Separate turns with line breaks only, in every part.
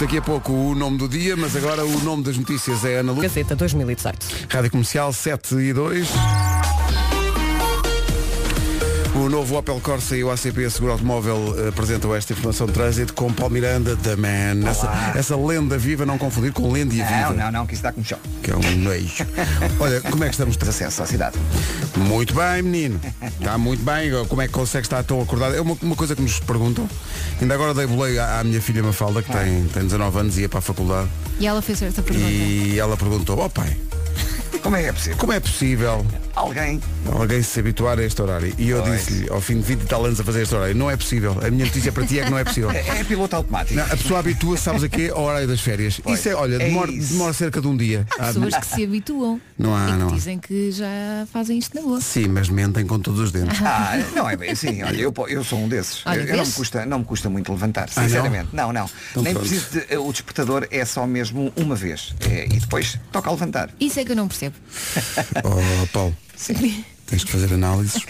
Daqui a pouco o nome do dia, mas agora o nome das notícias é Ana Lu.
Gazeta 2018.
Rádio Comercial 7 e 2. O novo Opel Corsa e o ACP Seguro Automóvel eh, apresentam esta informação de trânsito com Paulo Miranda, The Man. Essa, essa lenda viva, não confundir com lenda e
Não,
viva.
não, não, que isso dá como choque.
Que é um nojo. Olha, como é que estamos?
Acesso à cidade.
Muito bem, menino. Está muito bem. Como é que consegue estar tão acordado? É uma, uma coisa que nos perguntam. Ainda agora dei boleio à, à minha filha Mafalda, que tem, tem 19 anos e ia para a faculdade.
E ela fez esta pergunta.
E ela perguntou, ó pai,
Como é que é possível?
como é possível
Alguém.
alguém se habituar a este horário? E eu
Pois.
disse-lhe, ao fim de 20 e tal anos a fazer este horário, não é possível. A minha notícia para ti é que não é possível.
É, é piloto automático.
Não, a pessoa habitua-se, sabes a quê? Ao horário das férias.
Pois.
Isso é, olha,
É
demora,
isso.
demora cerca de um dia.
Há pessoas que se habituam.
Não há,
e que
não há.
dizem que já fazem isto na boa.
Sim, mas mentem com todos os dentes.
Ah, não é bem assim. Olha, eu, po- eu sou um desses.
Olha,
eu, eu não, me
vês?
custa, não me custa muito levantar,
Ah, não?
sinceramente. não? não,
Então
Nem
pronto.
preciso de. O despertador é só mesmo uma vez. É, e depois toca a levantar.
Isso é que eu não percebo.
Oh, Paulo, tens que fazer análises.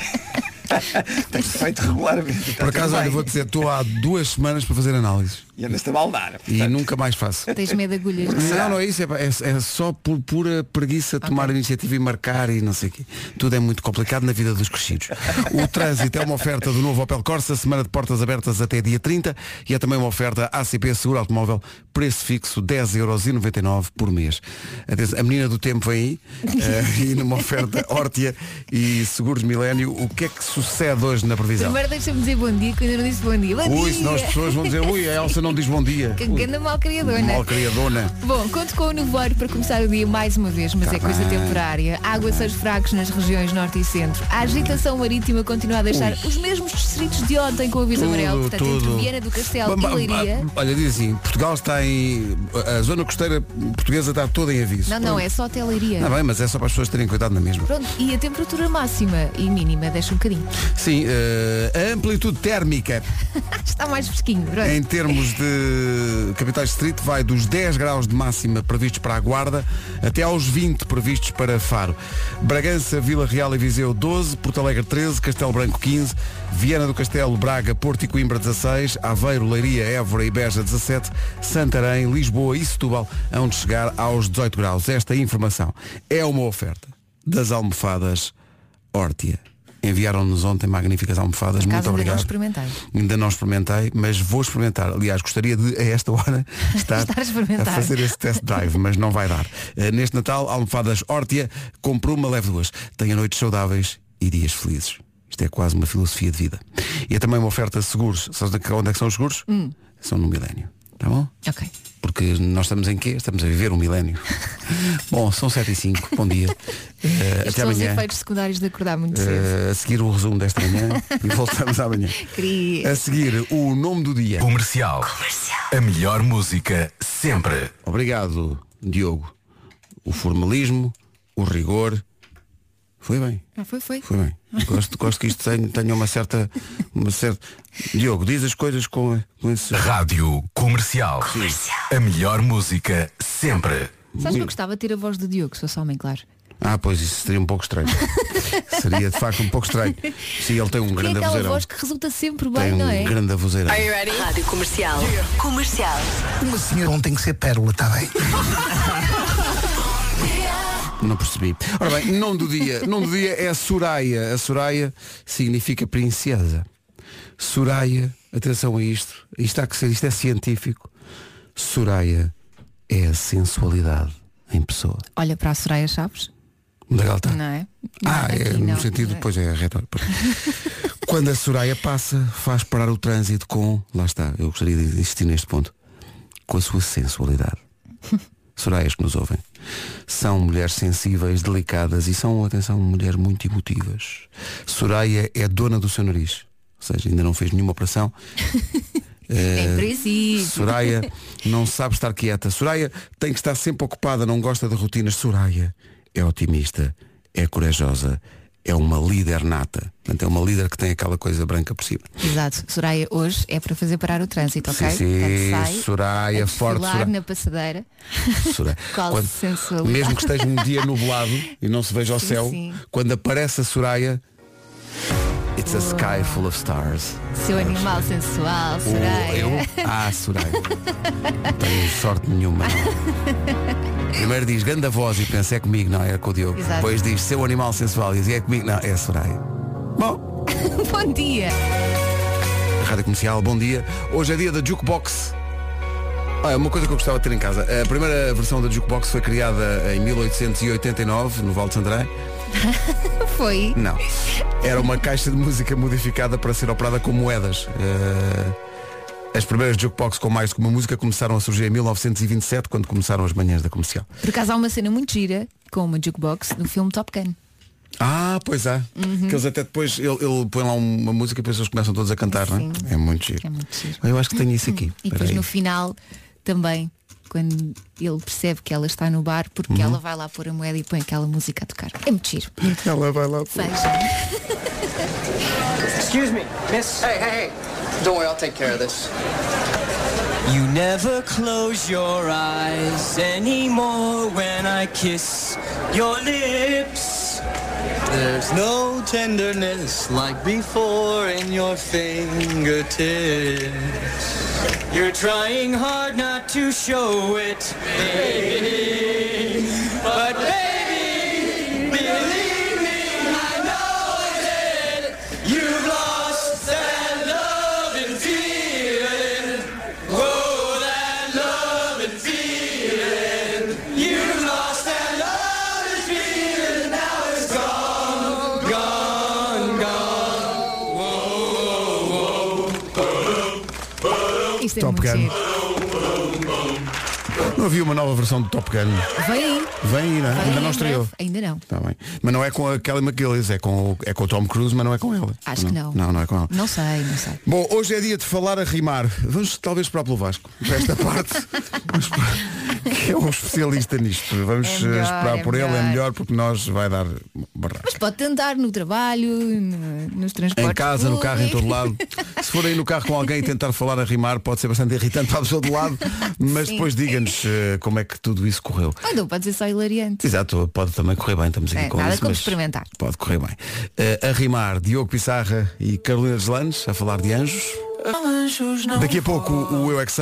Tenho feito regularmente.
Por acaso, olha, vou dizer, estou há duas semanas para fazer análises.
E andas-te a maldar.
E
portanto,
nunca mais faço.
Tens medo de agulhas.
Não, não é isso, é, é- é só por pura preguiça tomar a iniciativa e marcar e não sei o quê. Tudo é muito complicado na vida dos crescidos. O trânsito é uma oferta do novo Opel Corsa, semana de portas abertas até dia 30 e é também uma oferta ACP Seguro Automóvel, preço fixo 10,99€ por mês. Atenção, a menina do tempo vem aí eh, e numa oferta Hortia e Seguros Milénio, o que é que sucede hoje na previsão?
Primeiro deixa-me dizer bom dia, que eu ainda não disse bom dia. Bom
Ui,
dia!
senão as pessoas vão dizer, ui, a Elsa não diz bom dia.
Que ganda mal criadona.
Mal criadona.
Bom, conto com o nevoeiro para começar o dia mais uma vez, mas
Tá
é coisa
bem.
temporária. Aguaceiros fracos nas regiões norte e centro. A agitação marítima continua a deixar os mesmos distritos de ontem com o aviso amarelo. Portanto, entre Viana do Castelo
Ba- ba-
e Leiria.
Olha, diz assim, Portugal está em. A zona costeira portuguesa está toda em aviso.
Não, não, é só até Leiria.
Está bem, mas é só para as pessoas terem cuidado na mesma.
Pronto, e a temperatura máxima e mínima deixa um bocadinho.
Sim, eh, a amplitude térmica
Está mais fresquinho. Pronto.
em termos de capitais distrito vai dos 10 graus de máxima previstos para a Guarda até aos 20 previstos para Faro. Bragança, Vila Real e Viseu 12, Porto Alegre 13, Castelo Branco 15, Viana do Castelo, Braga, Porto e Coimbra 16, Aveiro, Leiria, Évora e Beja 17, Santarém, Lisboa e Setúbal onde chegar aos 18 graus. Esta informação é uma oferta das almofadas Hortia. Enviaram-nos ontem magníficas almofadas. Muito
ainda não
obrigado.
experimentei.
Ainda não experimentei, mas vou experimentar. Aliás, gostaria de, a esta hora, estar,
Estar a experimentar.
fazer esse test drive, mas não vai dar. Eh, neste Natal, almofadas Hortia, compro uma, leve duas. Tenha noites saudáveis e dias felizes. Isto é quase uma filosofia de vida. E é também uma oferta de seguros. Sabes onde é que são os seguros?
Hum.
São no milénio. Tá bom?
Ok.
Porque nós estamos em quê? Estamos a viver um milénio. bom, são 7 e 5. Bom dia.
Estes
até
são os
amanhã.
efeitos secundários de acordar muito cedo.
Eh, a seguir o resumo desta manhã e voltamos amanhã.
Queria.
A seguir, o nome do dia.
Comercial. A melhor música sempre.
Obrigado, Diogo. O formalismo, o rigor. Foi bem,
Ah, foi, foi.
foi bem. Gosto, gosto que isto tenha, tenha uma certa, uma certa. Diogo, diz as coisas com, com esse.
Rádio Comercial. A melhor música sempre.
Sabes que eu gostava de ter a voz do Diogo, se fosse homem, claro.
Ah, pois isso seria um pouco estranho. seria de facto um pouco estranho. Sim, ele tem um
é
grande
aquela
avozeirão.
voz que resulta sempre
Tem
bem,
um
não é?
grande avozeirão.
Rádio Comercial. Comercial.
Uma senhora não tem que ser pérola, está bem?
Não percebi. Ora bem, nome do dia. Nome do dia é a Soraya. A Soraya significa princesa. Soraya, atenção a isto. Isto há que ser, isto é científico. Soraya é a sensualidade em pessoa.
Olha para a Soraya Chaves,
Onde é que ela está?
não é?
Ah, é no
não.
sentido, depois é retórico. Quando a Soraya passa, faz parar o trânsito com, lá está, eu gostaria de insistir neste ponto, com a sua sensualidade. Soraias que nos ouvem. São mulheres sensíveis, delicadas e são, atenção, mulheres muito emotivas. Soraya é dona do seu nariz. Ou seja, ainda não fez nenhuma operação.
Em princípio.
Soraya não sabe estar quieta. Soraya tem que estar sempre ocupada, não gosta de rotinas. Soraya é otimista, é corajosa, é uma líder nata. Portanto, é uma líder que tem aquela coisa branca por cima.
Exato. Soraya hoje é para fazer parar o trânsito, ok?
Sim, sim,
sai
Soraya, forte, Soraya.
na passadeira.
Soraya.
Sensualidade.
mesmo que esteja um dia nublado e não se veja o
Sim,
céu,
sim.
quando aparece a Soraya, It's a sky full of stars.
Seu animal sensual, Soraya.
eu? Ah, Soraya. Não tenho sorte nenhuma. Não. Primeiro diz ganda voz e pensa é comigo, não, é com o Diogo.
Exato.
Depois diz seu animal sensual e diz é comigo, não, é a Soraya. Bom,
Bom dia.
Rádio Comercial, bom dia. Hoje é dia da Jukebox. Ah, uma coisa que eu gostava de ter em casa. A primeira versão da Jukebox foi criada em 1889, no Val de Santarém.
Foi.
Não. Era uma caixa de música modificada para ser operada com moedas. Eh, as primeiras jukebox com mais que uma música começaram a surgir em 1927, quando começaram as manhãs da comercial.
Por acaso há uma cena muito gira com uma jukebox no filme Top Gun.
Ah, pois é.
Uhum.
Que eles até depois, ele, ele põe lá uma música e depois eles começam todos a cantar, não é? É muito giro.
É muito giro.
Eu acho que tenho isso aqui.
E depois no final também, quando ele percebe que ela está no bar, porque
Uhum.
ela vai lá pôr a moeda e põe aquela música a tocar. É muito giro.
Ela vai lá.
Veja.
Excuse me, miss. Hey, hey, hey. Don't worry, I'll take care of this. You never close your eyes anymore when I kiss your lips. There's no tenderness like before in your fingertips. You're trying hard not to show it, baby. But baby,
Isto é
Top
muito
Gun. Não havia uma nova versão do Top Gun.
Vem aí.
Vem aí, não é?
Vem
ainda
em
não estreou.
breve. Ainda não.
Tá bem. Mas não é com a Kelly McGillis, é com, o- é com o Tom Cruise, mas não é com ela.
Acho que não.
Não, não é com ela.
Não sei, não sei.
Bom, hoje é dia de falar a rimar. Vamos talvez esperar pelo Vasco. Para esta parte. Vamos que é um especialista nisto. Vamos
É
eh,
melhor,
esperar
é
por ele, é
melhor.
melhor porque nós vai dar barraca.
Mas pode tentar no trabalho, no- nos transportes
Em casa, no carro, em todo lado. Se for aí no carro com alguém e tentar falar a rimar, pode ser bastante irritante para a pessoa do lado, mas
Sim.
depois diga-nos eh, como é que tudo isso correu.
Ou então pode ser só hilariante.
Exato, pode também correr bem, estamos aqui
É,
com
nada
isso.
como experimentar.
Pode correr bem. Eh, a rimar, Diogo Pissarra e Carolina Deslandes, a falar de anjos. Daqui a pouco o Eu é que.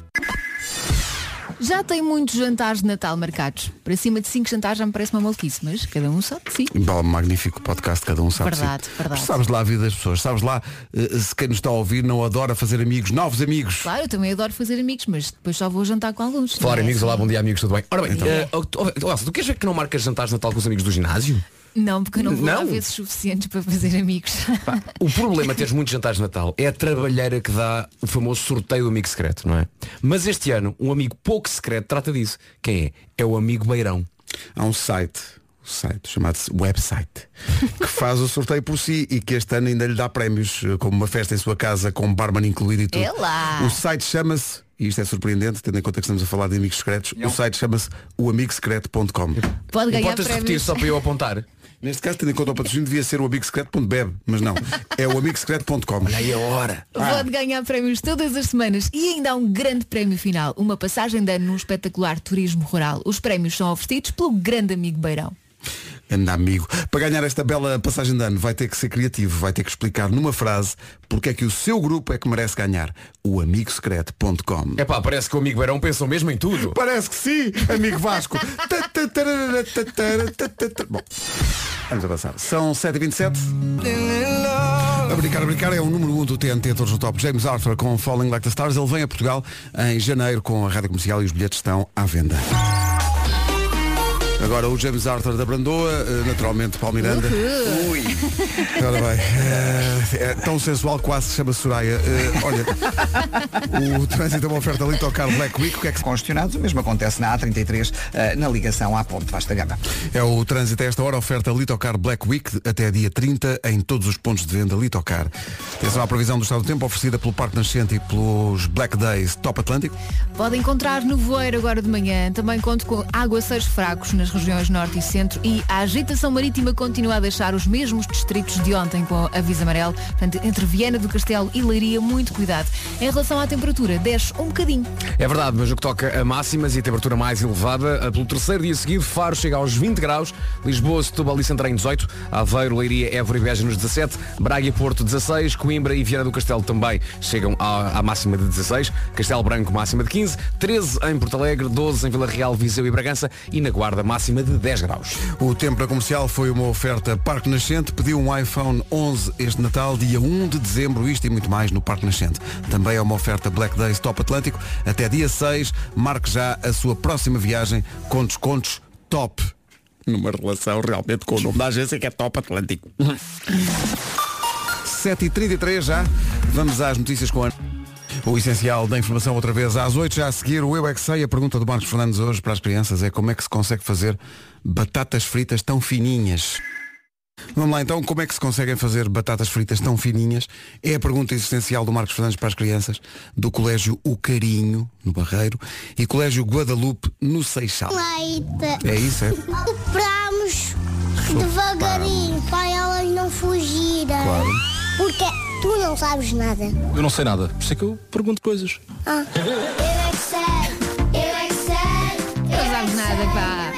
Já tem muitos jantares de Natal marcados. Para cima de 5 jantares já me parece uma maluquice, mas cada um sabe de si.
Bom, magnífico podcast, cada um sabe. de si.
Verdade, verdade.
Sabes lá a vida das pessoas, sabes lá eh, se quem nos está a ouvir não adora fazer amigos, novos amigos.
Claro, eu também adoro fazer amigos, mas depois só vou jantar com alguns. É
amigos,
assim?
olá, bom dia amigos, tudo bem? Ora bem,
Então.
eh, oh, oh, tu queres ver que não marcas jantares de Natal com os amigos do ginásio?
Não, porque eu não vou lá
Não?
vezes suficientes para fazer amigos.
O problema de teres muitos jantares de Natal é a trabalheira que dá o famoso sorteio do amigo secreto, não é? Mas este ano, um amigo pouco secreto trata disso. Quem é? É o amigo Beirão.
Há um site, um site chamado-se website, que faz o sorteio por si e que este ano ainda lhe dá prémios, eh, como uma festa em sua casa com barman incluído e tudo.
É lá.
O site chama-se, e isto é surpreendente, tendo em conta que estamos a falar de amigos secretos, o site chama-se oamigosecreto.com.
Pode ganhar
Importas de repetir
prémios.
só para eu apontar?
Neste caso, tendo em conta o patrocínio, devia ser o amigosecreto.beb, mas não. É o amigosecreto.com.
Aí a hora.
Pode ganhar prémios todas as semanas e ainda há um grande prémio final, uma passagem de ano num espetacular turismo rural. Os prémios são oferecidos pelo grande amigo Beirão.
Anda amigo. Para ganhar esta bela passagem de ano vai ter que ser criativo, vai ter que explicar numa frase porque é que o seu grupo é que merece ganhar. O amigosecreto.com.
É pá, parece que o amigo Beirão pensou mesmo em tudo.
Parece que sim, amigo Vasco. Bom, vamos avançar. São 7h27. A brincar, a brincar é o número 1 um do TNT Todos no Top. James Arthur com Falling Like the Stars. Ele vem a Portugal em janeiro com a rádio comercial e os bilhetes estão à venda. Agora o James Arthur da Brandoa, eh, naturalmente Paulo Miranda. Ui. Ora bem, eh, é tão sensual quase se chama Soraya. Eh, olha, o trânsito é uma oferta ali tocar Black Week. O que é que se
Congestionados, o mesmo acontece na A33, eh, na ligação à ponte Vasta Gama.
É o trânsito a esta hora, oferta Litocar Black Week até dia 30 em todos os pontos de venda Litocar. Atenção à previsão do estado do tempo oferecida pelo Parque Nascente e pelos Black Days Top Atlântico.
Pode encontrar no voeiro agora de manhã. Também conto com aguaceiros fracos nas nas regiões norte e centro e a agitação marítima continua a deixar os mesmos distritos de ontem com aviso amarelo. Portanto, entre Viana do Castelo e Leiria, muito cuidado. Em relação à temperatura, desce um bocadinho.
É verdade, mas no que toca a máximas e a temperatura mais elevada, pelo terceiro dia seguido, Faro chega aos 20 graus, Lisboa, Setúbal e Santarém 18, Aveiro, Leiria, Évora e Beja nos 17, Braga e Porto 16, Coimbra e Viana do Castelo também chegam à, à máxima de 16, Castelo Branco máxima de 15, 13 em Porto Alegre, 12 em Vila Real, Viseu e Bragança e na Guarda máxima de 10 graus.
O tempo na comercial foi uma oferta Parque Nascente. Pediu um iPhone 11 este Natal, dia 1 de dezembro, isto e muito mais no Parque Nascente. Também é uma oferta Black Days Top Atlântico. Até dia 6, marque já a sua próxima viagem com descontos top. Numa relação realmente com o nome da agência que é Top Atlântico. 7h33 já. Vamos às notícias com a... O essencial da informação outra vez às 8 já a seguir o Eu é que sei. A pergunta do Marcos Fernandes hoje para as crianças é como é que se consegue fazer batatas fritas tão fininhas. Vamos lá então, como é que se conseguem fazer batatas fritas tão fininhas? É a pergunta existencial do Marcos Fernandes para as crianças do Colégio O Carinho, no Barreiro, e Colégio Guadalupe, no Seixal.
Leite.
É isso, é?
Sopramos devagarinho para elas não fugirem.
Claro.
Porque tu não sabes nada.
Eu não sei nada, por isso é que eu pergunto coisas.
Ah. Eu é que sei, eu é que sei.
Não sabes nada, pá.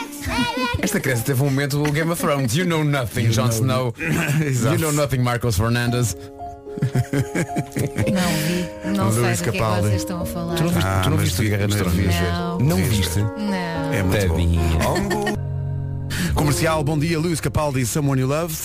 Esta criança teve um momento do Game of Thrones. You know nothing, Jon Snow. you know nothing, Marcos Fernandes.
Não vi. Não
Luís
sei do que é que vocês estão a falar.
Tu não viste,
Ah,
tu não
mas
viste a
vi-
Guerra dos
mas
Tronos?
vi.
Não.
Não
Viste.
Não.
É muito bom. Comercial, bom dia, Luís Capaldi, Someone You Loved.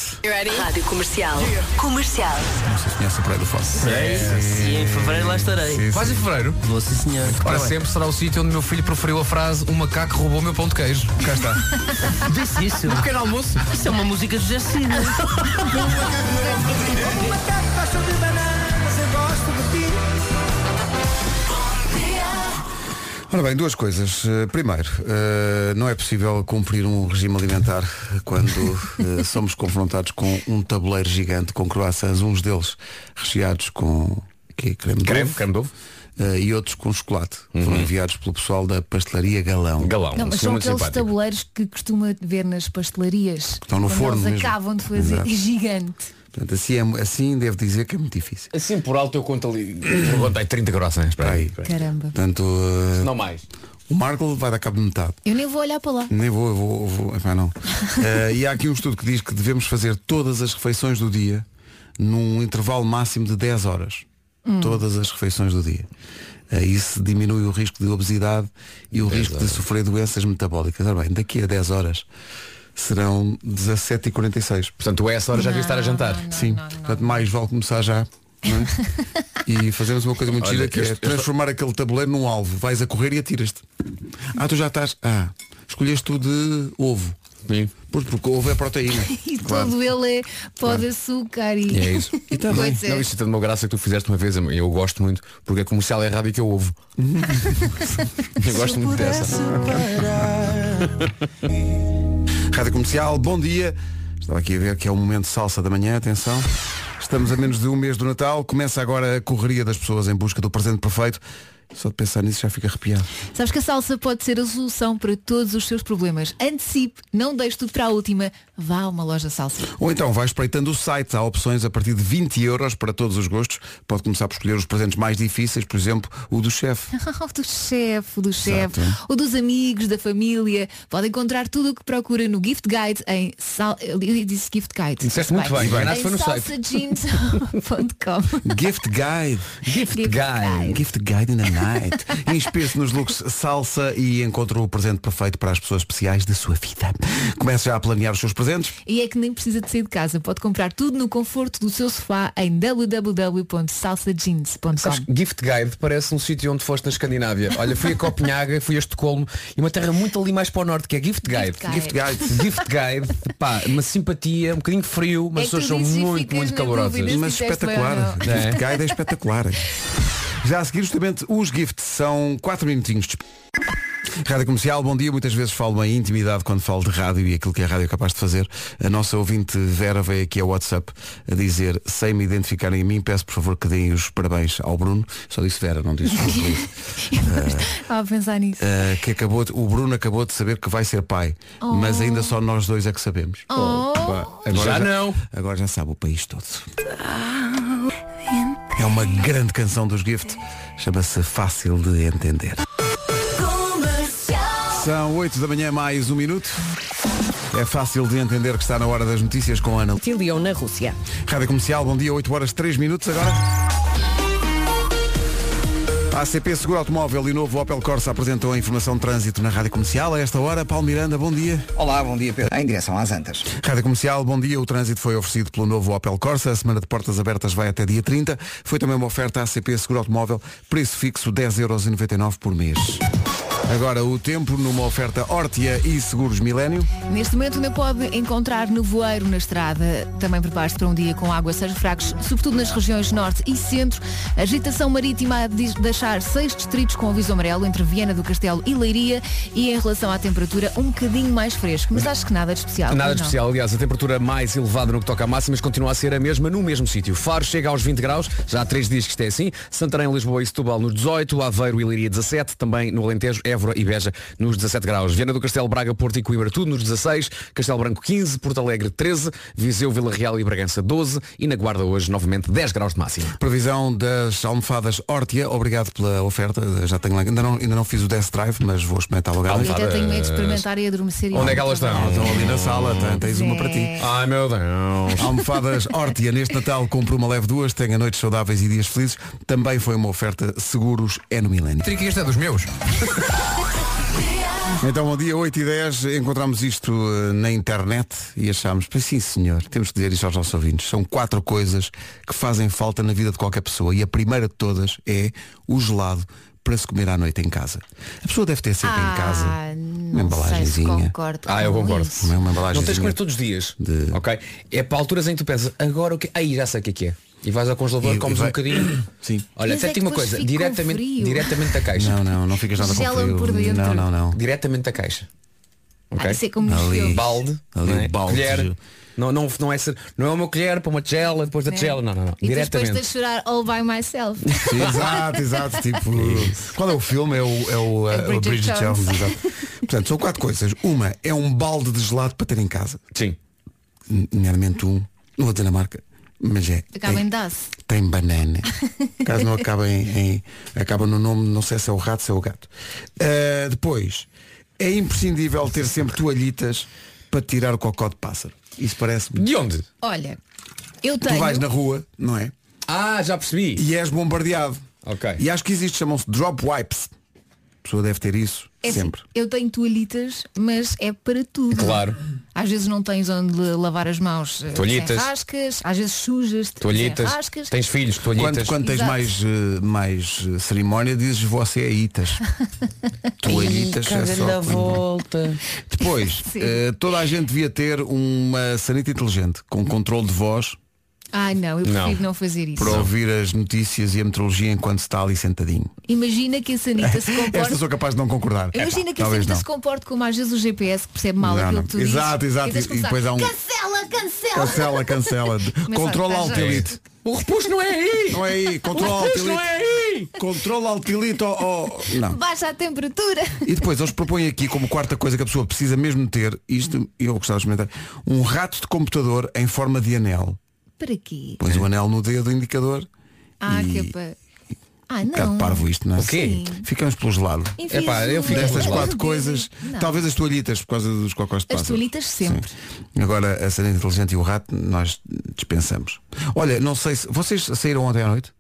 Rádio Comercial. Comercial.
Não sei se conhece o Praia do Fosse.
E em fevereiro lá estarei.
Quase em fevereiro.
Vou sim senhor.
Para sempre será o sítio onde meu filho proferiu a frase Um macaco roubou meu pão de queijo. Cá está.
Disse isso.
Um pequeno almoço.
Isso é uma música de José Cid.
Ora bem, duas coisas. Eh, Primeiro, eh, não é possível cumprir um regime alimentar quando eh, somos confrontados com um tabuleiro gigante com croissants, uns deles recheados com que, creme
Creme, creme de ovo.
eh, e outros com chocolate. Foram enviados pelo pessoal da pastelaria Galão.
Galão.
Não, mas são aqueles
simpático.
tabuleiros que costuma ver nas pastelarias.
Estão no forno
Eles
mesmo.
acabam de fazer
Exato.
gigante.
Portanto, assim, é, assim devo dizer que é muito difícil.
Assim por alto eu conto ali. Eu contei 30 croissants. Espera aí.
Caramba.
Portanto, eh,
Não mais.
o Marco vai dar cabo de metade.
Eu nem vou olhar para lá.
Nem vou, eu vou, eu vou epá, não. Eh, e há aqui um estudo que diz que devemos fazer todas as refeições do dia num intervalo máximo de 10 horas. Todas as refeições do dia. Eh, isso diminui o risco de obesidade e o risco de sofrer doenças metabólicas. Ora bem, daqui a 10 horas serão 17h46.
Portanto, a essa hora já devia estar a jantar.
Sim, portanto mais vale começar já. não é? e fazemos uma coisa muito
Olha,
gira que é
este-
transformar aquele tabuleiro num alvo. Vais a correr e atiras-te. Ah, tu já estás. Ah, escolheste tu de ovo.
Sim.
Porque o ovo é proteína.
E
Claro.
todo ele é pó de açúcar e.
E é isso.
E tá bem.
Pois é.
Não, isto é de uma graça que tu fizeste uma vez, eu gosto muito, porque a comercial é rádio que eu ouvo. eu gosto muito dessa.
Rádio Comercial, bom dia. Estava aqui a ver que é o momento salsa da manhã, atenção. Estamos a menos de um mês do Natal. Começa agora a correria das pessoas em busca do presente perfeito. Só de pensar nisso já fica arrepiado.
Sabes que a salsa pode ser a solução para todos os seus problemas. Antecipe, não deixe tudo para a última. Vá a uma loja salsa.
Ou então vai espreitando o site. Há opções a partir de 20 euros para todos os gostos. Pode começar por escolher os presentes mais difíceis, por exemplo, o do chefe.
o do chefe, o do chefe, o dos amigos, da família. Pode encontrar tudo o que procura no Gift Guide em sal... Eu disse Gift Guide.
Disseste muito bem, enganaste
Em
foi no site.
salsajeans.com
Gift Guide.
Gift
Gift
Guide.
Guide.
Gift Guide in the Night. Inspire-se nos looks salsa e encontre o presente perfeito para as pessoas especiais da sua vida. Comece já a planear os seus presentes.
E é que nem precisa de sair de casa. Pode comprar tudo no conforto do seu sofá em www.salsajeans.com.
Gift Guide parece um sítio onde foste na Escandinávia. Olha, fui a Copenhaga, fui a Estocolmo e uma terra muito ali mais para o norte, que é Gift Guide.
Gift Guide.
Gift Guide.
Gift Guide, pá, uma simpatia, um bocadinho frio, mas
É
pessoas são muito, muito calorosas.
Mas espetacular.
não.
Gift Guide é espetacular. Já a seguir, justamente, os gifts são 4 minutinhos. Rádio Comercial, bom dia. Muitas vezes falo em intimidade quando falo de rádio e aquilo que a rádio é capaz de fazer. A nossa ouvinte Vera veio aqui ao WhatsApp a dizer, sem me identificarem a mim, peço por favor que deem os parabéns ao Bruno. Só disse Vera, não disse o Felipe.
Estava a pensar nisso.
Uh, que acabou de- o Bruno acabou de saber que vai ser pai,
Oh.
mas ainda só nós dois é que sabemos.
Oh.
Já não.
Agora já sabe o país todo. É uma grande canção dos Gift, chama-se Fácil de Entender. São 8 da manhã mais um minuto. É fácil de entender que está na hora das notícias com a Ana.
Tilion na Rússia.
Rádio Comercial, bom dia, 8 horas 3 minutos agora. A ACP Seguro Automóvel e novo Opel Corsa apresentou a informação de trânsito na Rádio Comercial. A esta hora, Paulo Miranda, bom dia.
Olá, bom dia Pedro. Em direção às Antas.
Rádio Comercial, bom dia. O trânsito foi oferecido pelo novo Opel Corsa. A semana de portas abertas vai até dia 30. Foi também uma oferta ACP Seguro Automóvel, preço fixo 10,99€ por mês. Agora o tempo numa oferta Hortia e Seguros Milênio.
Neste momento ainda pode encontrar nevoeiro na estrada. Também prepare-se para um dia com aguaceiros fracos, sobretudo nas regiões norte e centro. Agitação marítima a deixar seis distritos com aviso amarelo entre Viana do Castelo e Leiria. E em relação à temperatura, um bocadinho mais fresco. Mas acho que nada de especial.
Nada de especial, aliás, a temperatura mais elevada no que toca a máximas continua a ser a mesma no mesmo sítio. Faro chega aos 20 graus, já há três dias que isto é assim. Santarém, Lisboa e Setúbal nos 18, Aveiro e Leiria 17, também no Alentejo, Évora e Beja nos 17 graus. Viana do Castelo, Braga, Porto e Coimbra tudo nos 16, Castelo Branco 15, Porto Alegre 13, Viseu, Vila Real e Bragança 12 e na Guarda hoje novamente 10 graus de máxima.
Previsão das almofadas Hortia. Obrigado pela oferta. Já tenho lá. Ainda não, ainda não fiz o Death Drive, mas vou experimentar logo.
Eu até tenho medo de experimentar e adormecer.
Onde é que elas estão?
Estão ali na sala, tens uma para ti.
Ai meu Deus.
Almofadas Hortia neste Natal compra uma leve duas, tenha noites saudáveis e dias felizes. Também foi uma oferta seguros é no Milênio.
Trica, este é dos meus.
Então, ao dia 8 e 10, encontramos isto eh, na internet e achámos, "Pois sim senhor, temos que dizer isto aos nossos ouvintes. São quatro coisas que fazem falta na vida de qualquer pessoa e a primeira de todas é o gelado para se comer à noite em casa. A pessoa deve ter sempre em casa
Ah,
uma
não sei se
embalagenzinha.
concordo
Ah, eu
com
concordo.
isso.
Uma
Não tens de comer todos os dias.
De-
Ok? É para alturas em que tu pensas, agora o que Aí já sei o que é que é. E vais ao congelador,
E-
comes
e vai-
um bocadinho.
Sim.
Olha,
Mas
até
é
te digo uma
que depois
coisa, diretamente,
frio.
diretamente da caixa.
Não, não, não ficas nada com frio.
por dentro.
Não, não, não.
Diretamente da caixa. Ok?
Ah, é como
Ali.
Balde,
Ali
não é?
o balde.
colher. Não, não, não, é ser, não é uma colher para uma tigela, depois da tigela. Não, não, não.
E depois
Diretamente.
tens de chorar all by myself.
Exato, exato. Tipo, qual é o filme? É o, é o,
É
o
Bridget
Bridget Jones.
Jones.
exato. Portanto, são quatro coisas. Uma é um balde de gelado para ter em casa.
Sim.
Nomeadamente um, não vou dizer a marca, mas é.
Acaba
é-
em DAS.
tem banana. Caso não acaba em, em- acaba no nome, não sei se é o rato, se é o gato. Uh, depois, é imprescindível ter sempre toalhitas para tirar o cocó de pássaro. Isso parece-me.
De onde?
Olha, eu
Tu
tenho.
vais na rua, não é?
Ah, já percebi.
E és bombardeado.
Ok.
E acho que existe, chamam-se drop wipes. A pessoa deve ter isso
É assim,
sempre.
eu tenho toalhitas, mas é para tudo.
Claro.
Às vezes não tens onde lavar as mãos eh,
Toalhitas.
sem rascas, às vezes sujas, sem
Toalhitas.
rascas.
Tens filhos,
Quando,
toalhitas.
quando tens
Exato.
mais, eh, mais eh, cerimónia, dizes você é itas. Toalhitas é só. quando-
volta.
Depois, eh, toda a gente devia ter uma sanita inteligente, com controle de voz,
Ai não, eu prefiro
Não.
não, fazer isso.
para ouvir as notícias e a meteorologia enquanto se está ali sentadinho.
Imagina que a sanita se
Esta
comporte.
sou capaz de não concordar.
Imagina que a sanita
não.
se comporte como às vezes o GPS que percebe mal
Não,
aquilo que tu dizes.
Exato, exato,
tens de
e- e depois há um-
Cancela, cancela.
Cancela, cancela. Controla alt elite.
O repuxo não é aí!
Não é aí, controla alt
repuxo não é aí!
Controla alt elite. ó. Não.
Baixa a temperatura.
E depois eles propõem aqui como quarta coisa que a pessoa precisa mesmo ter, isto eu gostava de experimentar, um rato de computador em forma de anel.
Para quê?
Pões o anel no dedo indicador.
Ah,
e...
que é para. Ah,
Um bocado
não.
parvo isto, não é?
O quê?
Sim.
Ficamos pelo gelado.
Enfias
Epá, eu
Destas
Mas
quatro coisas.
Não.
talvez as toalhitas por causa dos cocós de
As
pássaro.
toalhitas sempre.
Sim. Agora a sanita inteligente e o rato nós dispensamos. Olha, não sei se vocês saíram ontem à noite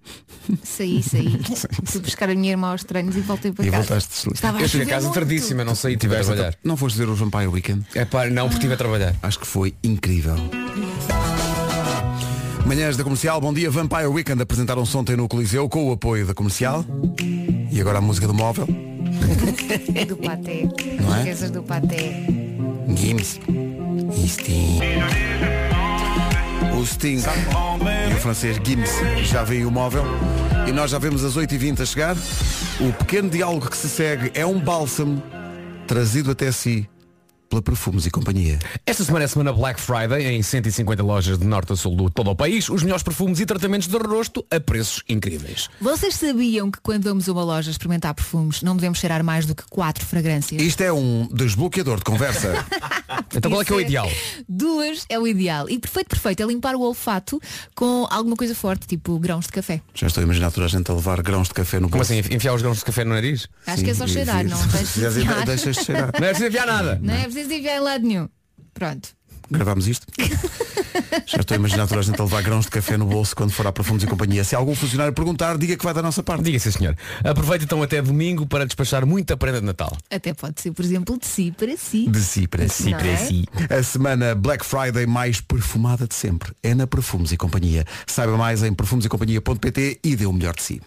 Saí, saí. Fui buscar a minha irmã aos treinos e voltei para
e
casa.
voltaste
Estava a
Eu cheguei a casa
muito.
tardíssima, não saí, estive a trabalhar.
Não foste ver o Vampire Weekend?
É pá, não, porque estive a trabalhar.
Acho que foi incrível. Manhãs da Comercial, bom dia. Vampire Weekend apresentaram-se ontem no Coliseu com o apoio da Comercial. E agora a música do móvel.
Do paté.
Não é?
Esqueças do paté.
Gims e Sting. O Sting e o francês Gims já veio o móvel. E nós já vemos as 8h20 a chegar. O pequeno diálogo que se segue é um bálsamo trazido até si pela Perfumes e Companhia.
Esta semana é a semana Black Friday em 150 lojas de norte a sul do todo o país. Os melhores perfumes e tratamentos de rosto a preços incríveis.
Vocês sabiam que quando vamos a uma loja experimentar perfumes não devemos cheirar mais do que quatro fragrâncias?
Isto é um desbloqueador de conversa.
Então qual é que é o
Isso
ideal?
Duas é o ideal. E perfeito, perfeito é limpar o olfato com alguma coisa forte, tipo grãos de café.
Já estou a imaginar toda a gente a levar grãos de café no
Como
bolso.
assim? Enfiar os grãos de café no nariz?
Acho que é só
Sim,
cheirar,
e-
não deixes de
cheirar.
Não é preciso enfiar nada.
Não é preciso enviar em lado nenhum. Pronto.
Gravámos isto? Já estou a imaginar toda a gente a levar grãos de café no bolso quando for à Perfumes e Companhia. Se algum funcionário perguntar, diga que vai da nossa parte.
Diga sim senhor. Aproveita então até domingo para despachar muita prenda de Natal.
Até pode ser, por exemplo, de si para si.
De si para si.
Não é?
A semana Black Friday mais perfumada de sempre é na Perfumes e Companhia. Saiba mais em perfumesecompanhia.pt e dê o melhor de si.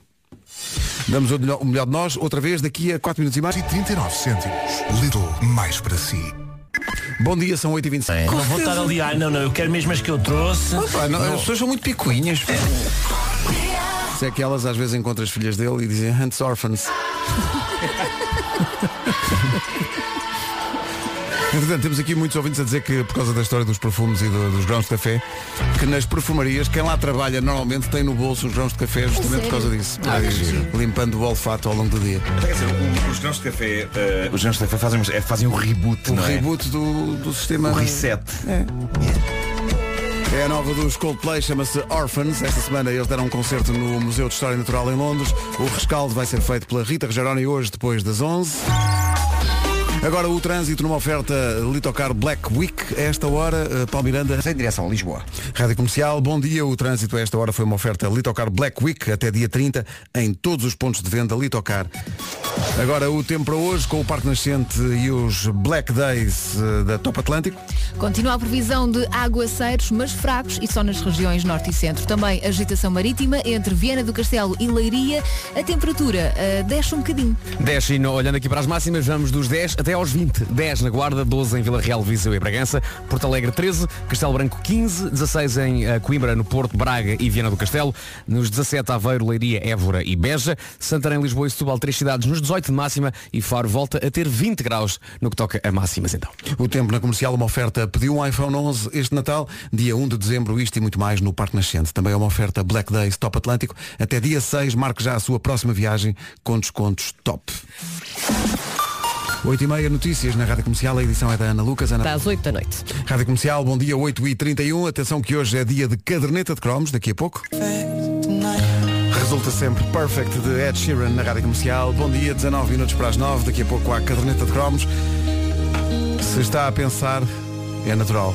Damos o melhor, de nós outra vez daqui a 4 minutos e mais.
E 39 cêntimos. Lidl, mais para si.
Bom dia, são 8h25.
Não vou estar ali, ai não, não, eu quero mesmo as que eu trouxe.
Pá, não, as pessoas são muito picuinhas. Se é que elas às vezes encontram as filhas dele e dizem Hunts Orphans. Entretanto, temos aqui muitos ouvintes a dizer que por causa da história dos perfumes e do- dos grãos de café, que nas perfumarias, quem lá trabalha normalmente tem no bolso os grãos de café justamente por causa disso. para ir limpando o olfato ao longo do dia.
Quer dizer, o- os grãos de café, eh, os grãos de café fazem, é, fazem um reboot,
O
não é?
reboot do, do sistema.
O reset.
É a nova dos Coldplay, chama-se Orphans. Esta semana eles deram um concerto no Museu de História Natural em Londres. O rescaldo vai ser feito pela Rita Rogeroni hoje, depois das 11. Agora o trânsito numa oferta Litocar Black Week. A esta hora, eh, Paulo Miranda.
Em direção a Lisboa.
Rádio Comercial, bom dia. O trânsito a esta hora foi uma oferta Litocar Black Week até dia 30 em todos os pontos de venda Litocar. Agora o tempo para hoje com o Parque Nascente e os Black Days eh, da Top Atlântico.
Continua a previsão de aguaceiros, mas fracos e só nas regiões norte e centro. Também agitação marítima entre Viana do Castelo e Leiria. A temperatura eh, desce um bocadinho.
10 e olhando aqui para as máximas, vamos dos 10 até aos 20. 10 na Guarda, 12 em Vila Real, Viseu e Bragança, Porto Alegre 13, Castelo Branco 15, 16 em eh, Coimbra, no Porto, Braga e Viana do Castelo, nos 17 Aveiro, Leiria, Évora e Beja, Santarém, Lisboa e Setúbal, três cidades nos 18 de máxima e Faro volta a ter 20 graus no que toca a máximas então.
O tempo na comercial, uma oferta pediu um iPhone 11 este Natal, dia 1 de dezembro, isto e muito mais no Parque Nascente. Também é uma oferta Black Days Top Atlântico. Até dia 6, marque já a sua próxima viagem com descontos top. 8 e meia notícias na Rádio Comercial, a edição é da Ana Lucas. Ana...
Às 8 da noite.
Rádio Comercial, bom dia 8 e 31 Atenção que hoje é dia de caderneta de cromos, daqui a pouco. Resulta sempre Perfect de Ed Sheeran na Rádio Comercial. Bom dia, 19 minutos para as 9, daqui a pouco há caderneta de cromos. Se está a pensar, é natural.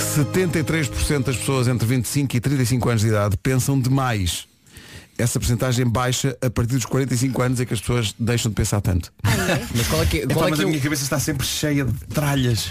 73% das pessoas entre 25 e 35 anos de idade pensam demais. Essa porcentagem baixa a partir dos 45 anos é que as pessoas deixam de pensar tanto.
Mas qual é que,
Então,
qual é que
a
é
minha cabeça está sempre cheia de tralhas.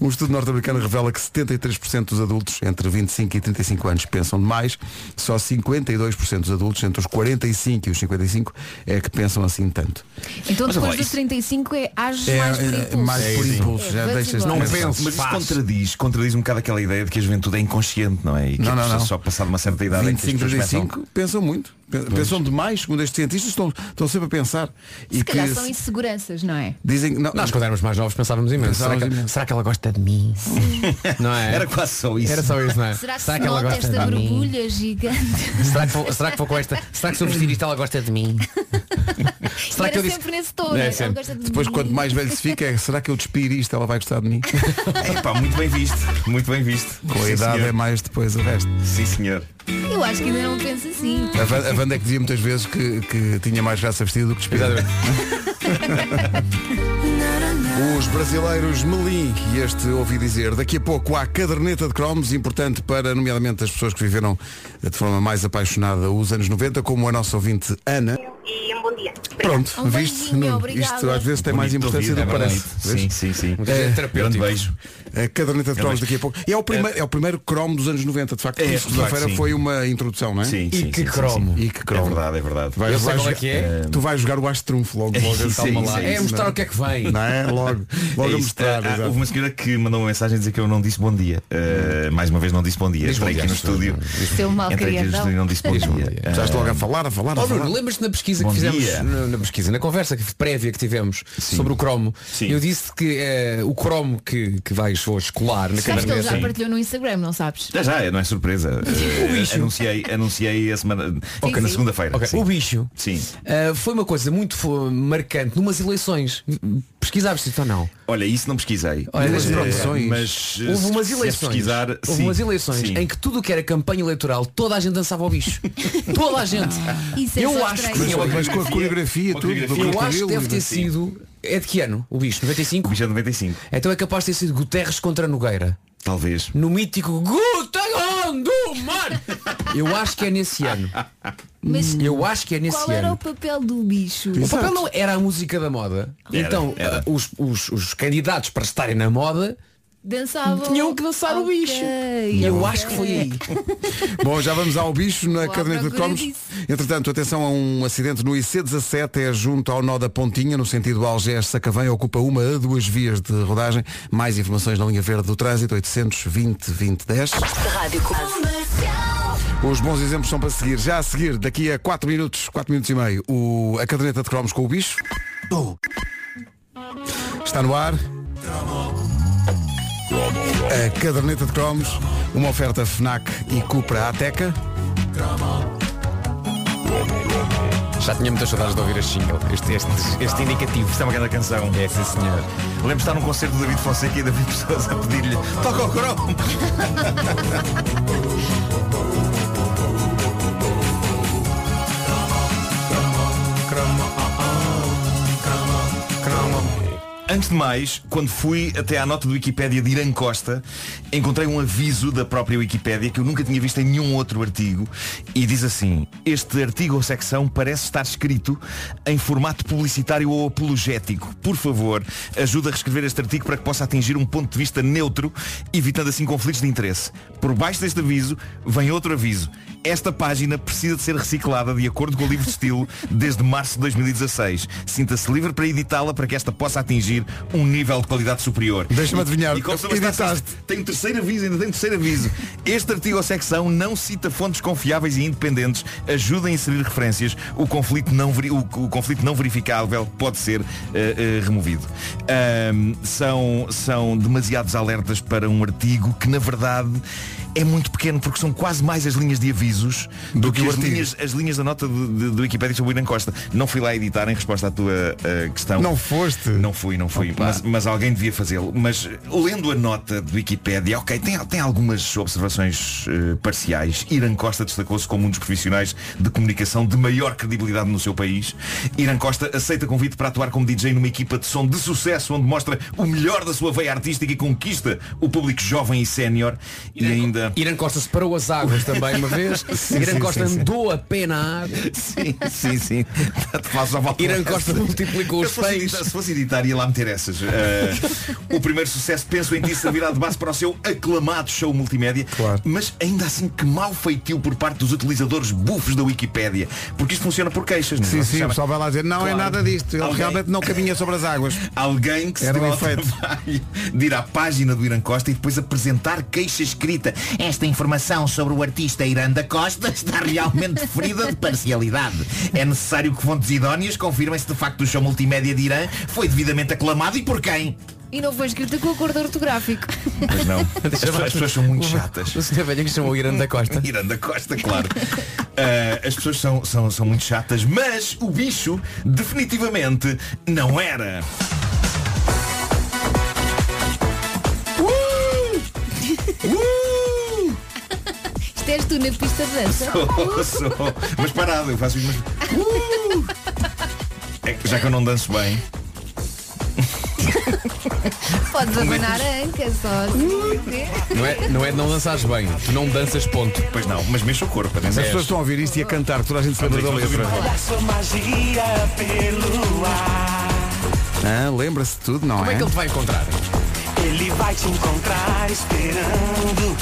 Um estudo norte-americano revela que 73% dos adultos entre 25 e 35 anos pensam demais, só 52% dos adultos entre os 45 e os 55 é que pensam assim tanto.
Então
Mas,
depois dos
isso-
35 é ages
É,
mais por
é,
impulso.
mais por impulso, já
vamos
deixas.
Não penso,
Mas isso
faz.
contradiz, contradiz um bocado aquela ideia de que a juventude é inconsciente, não é? E que
Não, não, não.
só passado uma certa idade é que as
25,
pessoas pensam.
35 pensam muito. Pe- Pensam demais, segundo estes cientistas, estão, estão sempre a pensar.
Se
E
calhar
que
são
se-
inseguranças, não é?
dizem não,
Nós quando éramos mais novos pensávamos imenso. Será que,
imenso.
será que ela gosta de mim? Não é?
Era quase só isso.
Era só isso, não é?
Será que
será
se
que ela gosta
esta
de mim?
borbulha gigante?
Será que, vou, será que vou com esta? Será que se eu vestir isto ela gosta de mim? será
Era sempre nesse tom,
É,
né? Ela
sempre.
gosta de
Depois
mim.
quanto mais velho se fica, é, será que eu despir isto, ela vai gostar de mim?
Epá, muito bem visto. Muito bem visto.
Com a idade
senhor.
é mais depois o resto.
Sim, senhor.
Eu acho que ainda não penso assim.
A Van- a Wanda é que dizia muitas vezes que, que tinha mais graça vestido do que despida. Os brasileiros Melim, e este ouvi dizer, daqui a pouco há caderneta de cromos, importante para, nomeadamente, as pessoas que viveram de forma mais apaixonada os anos 90, como a nossa ouvinte Ana.
E um bom dia.
Pronto,
Um
viste? Nuno? Isto às vezes tem mais importância do que
é
parece.
Sim, sim, sim.
É,
Grande beijo.
A caderneta de cromos daqui a pouco. E é o primeiro, é. o primeiro cromo dos anos 90, de facto.
É,
É, Segunda-feira
sim.
foi uma introdução, não é?
Sim,
E
sim,
que
sim, sim,
cromo.
sim.
E que cromo.
É verdade, é verdade.
Vais,
Eu sei
vais
qual é
jogar-
que é.
Tu vais jogar o Astro Trunfo logo, logo
Isso,
calma
isso,
lá.
É mostrar o que é que vem.
Não é? Logo, logo
É
a
isso.
mostrar. Exato.
houve uma senhora que mandou uma mensagem a dizer que eu não disse bom dia. Uh, mais uma vez não disse bom dia. Entrei aqui no estúdio.
Seu mal
Entrei aqui no estúdio e não disse bom dia.
estou logo a falar, a falar, a falar.
Lembras-te na pesquisa que fizemos Na, pesquisa, na conversa que- prévia que tivemos sobre o cromo, eu disse que eh, o cromo que, que vais hoje colar na
Sabes que ele
caderneta
já partilhou no Instagram, não sabes?
Já já, não é surpresa. Eh,
bicho.
anunciei, anunciei a semana.
Ok.
na
sim.
segunda-feira.
Ok,
sim.
O bicho
Sim.
eh, foi uma coisa muito marcante numas eleições. Pesquisavas isto ou não?
Olha, isso não pesquisei.
Olha,
Eh,
deixa-me ver.
mas eh,
Houve umas eleições,
pesquisar,
houve
sim.
umas eleições
Sim.
em que tudo o que era campanha eleitoral, toda a gente dançava ao bicho. toda a gente.
Isso é
eu
só
acho que.
Mas, mas com a coreografia, tudo.
coreografia.
eu acho que deve ter sido. É de que ano? O bicho? 95?
O bicho é 95.
Então é capaz de ter sido Guterres contra Nogueira.
Talvez.
No mítico Guterres. Eu acho que é nesse ano.
Mas
Eu acho que é nesse
qual era o
ano.
papel do bicho?
O papel não era a música da moda.
Era,
então,
era.
ah, os, os- os candidatos para estarem na moda
Dançavam.
tinham que dançar o
Ok,
bicho. Eu acho que foi aí.
Bom, já vamos ao bicho na
à
caderneta de cromos.
disso.
Entretanto, atenção a um acidente no IC17, é junto ao nó da Pontinha, no sentido Algés-Sacavém, ocupa uma a duas vias de rodagem. Mais informações na linha verde do trânsito, 820 2010.
Rádio Comercial.
Os bons exemplos são para seguir. Já a seguir, daqui a 4 minutos, 4 minutos e meio, o, a caderneta de cromos com o bicho. Está no ar. A caderneta de cromos, uma oferta FNAC e Cupra Ateca.
Já tinha muitas saudades de ouvir este jingle, este, este, este indicativo.
Isto é uma grande canção.
É, sim senhor.
Lembro de estar num concerto do David Fonseca e David Pessoas a pedir-lhe Toca o cromo! Antes de mais, quando fui até à nota do Wikipédia de Irã Costa, encontrei um aviso da própria Wikipédia que eu nunca tinha visto em nenhum outro artigo e diz assim, este artigo ou secção parece estar escrito em formato publicitário ou apologético. Por favor, ajuda a reescrever este artigo para que possa atingir um ponto de vista neutro, evitando assim conflitos de interesse. Por baixo deste aviso vem outro aviso. Esta página precisa de ser reciclada de acordo com o livro de estilo desde março de 2016. Sinta-se livre para editá-la para que esta possa atingir um nível de qualidade superior.
Deixa-me adivinhar,
E como
editaste.
um terceiro aviso, ainda tem um terceiro aviso. Este artigo ou secção não cita fontes confiáveis e independentes, ajuda a inserir referências. O conflito não, veri- o, o conflito não verificável pode ser eh, eh, removido. Ahm, são, são demasiados alertas para um artigo que na verdade é muito pequeno porque são quase mais as linhas de avisos do,
que
que,
o
as, linhas, as linhas da nota do, do, do Wikipedia sobre o Irã Costa. Não fui lá editar em resposta à tua eh, questão.
Não foste?
Não fui, não fui. Mas, mas alguém devia fazê-lo. Mas lendo a nota do Wikipédia, ok, tem, tem algumas observações eh, parciais. Irã Costa destacou-se como um dos profissionais de comunicação de maior credibilidade no seu país. Irã Costa aceita convite para atuar como DJ numa equipa de som de sucesso, onde mostra o melhor da sua veia artística e conquista o público jovem e sénior. E ainda.
Irã Costa separou as águas também uma vez. Irã
sim,
Costa
sim, sim.
andou a pé na água.
Sim, sim, sim.
Irã Costa multiplicou os
editar- Se fosse editar, ia lá meter essas. Eh, o primeiro sucesso, penso em ti, servirá de base para o seu aclamado show multimédia. Mas ainda assim, que mau feitio por parte dos utilizadores bufos da Wikipédia. Porque isto funciona por queixas. não é?
Sim,
Vocês
sim, o pessoal vai lá dizer, não é
Claro.
nada disto. Ele
Alguém-
realmente não caminha sobre as águas.
Alguém que se
Era
deu
bem
ao de ir à página do Irã Costa e depois apresentar queixa escrita. Esta informação sobre o artista Irã da Costa está realmente ferida de parcialidade. É necessário que fontes idóneas confirmem se de facto o show multimédia de Irã foi devidamente aclamado e por quem.
E não foi escrito com acordo ortográfico.
Pois não. As pessoas, as pessoas são muito chatas.
O senhor velho que chamou Irã da Costa.
Irã da Costa, claro. Ah, as pessoas são, são, são muito chatas, mas o bicho definitivamente não era.
És tu na pista de dança.
Sou, sou. Mas parado, eu faço isso. Mas... Uh! É que já que eu não danço bem.
Podes abanar a anca só assim.
Não é, não é de não dançares bem, tu não danças ponto.
Pois não, mas mexe o corpo.
As pessoas estão a ouvir isto e a cantar, toda a gente se lembra da letra.
sua magia pelo ar.
Ah, Lembra-se de tudo, não
Como é
é?
que ele te vai encontrar?
Ele vai te encontrar esperando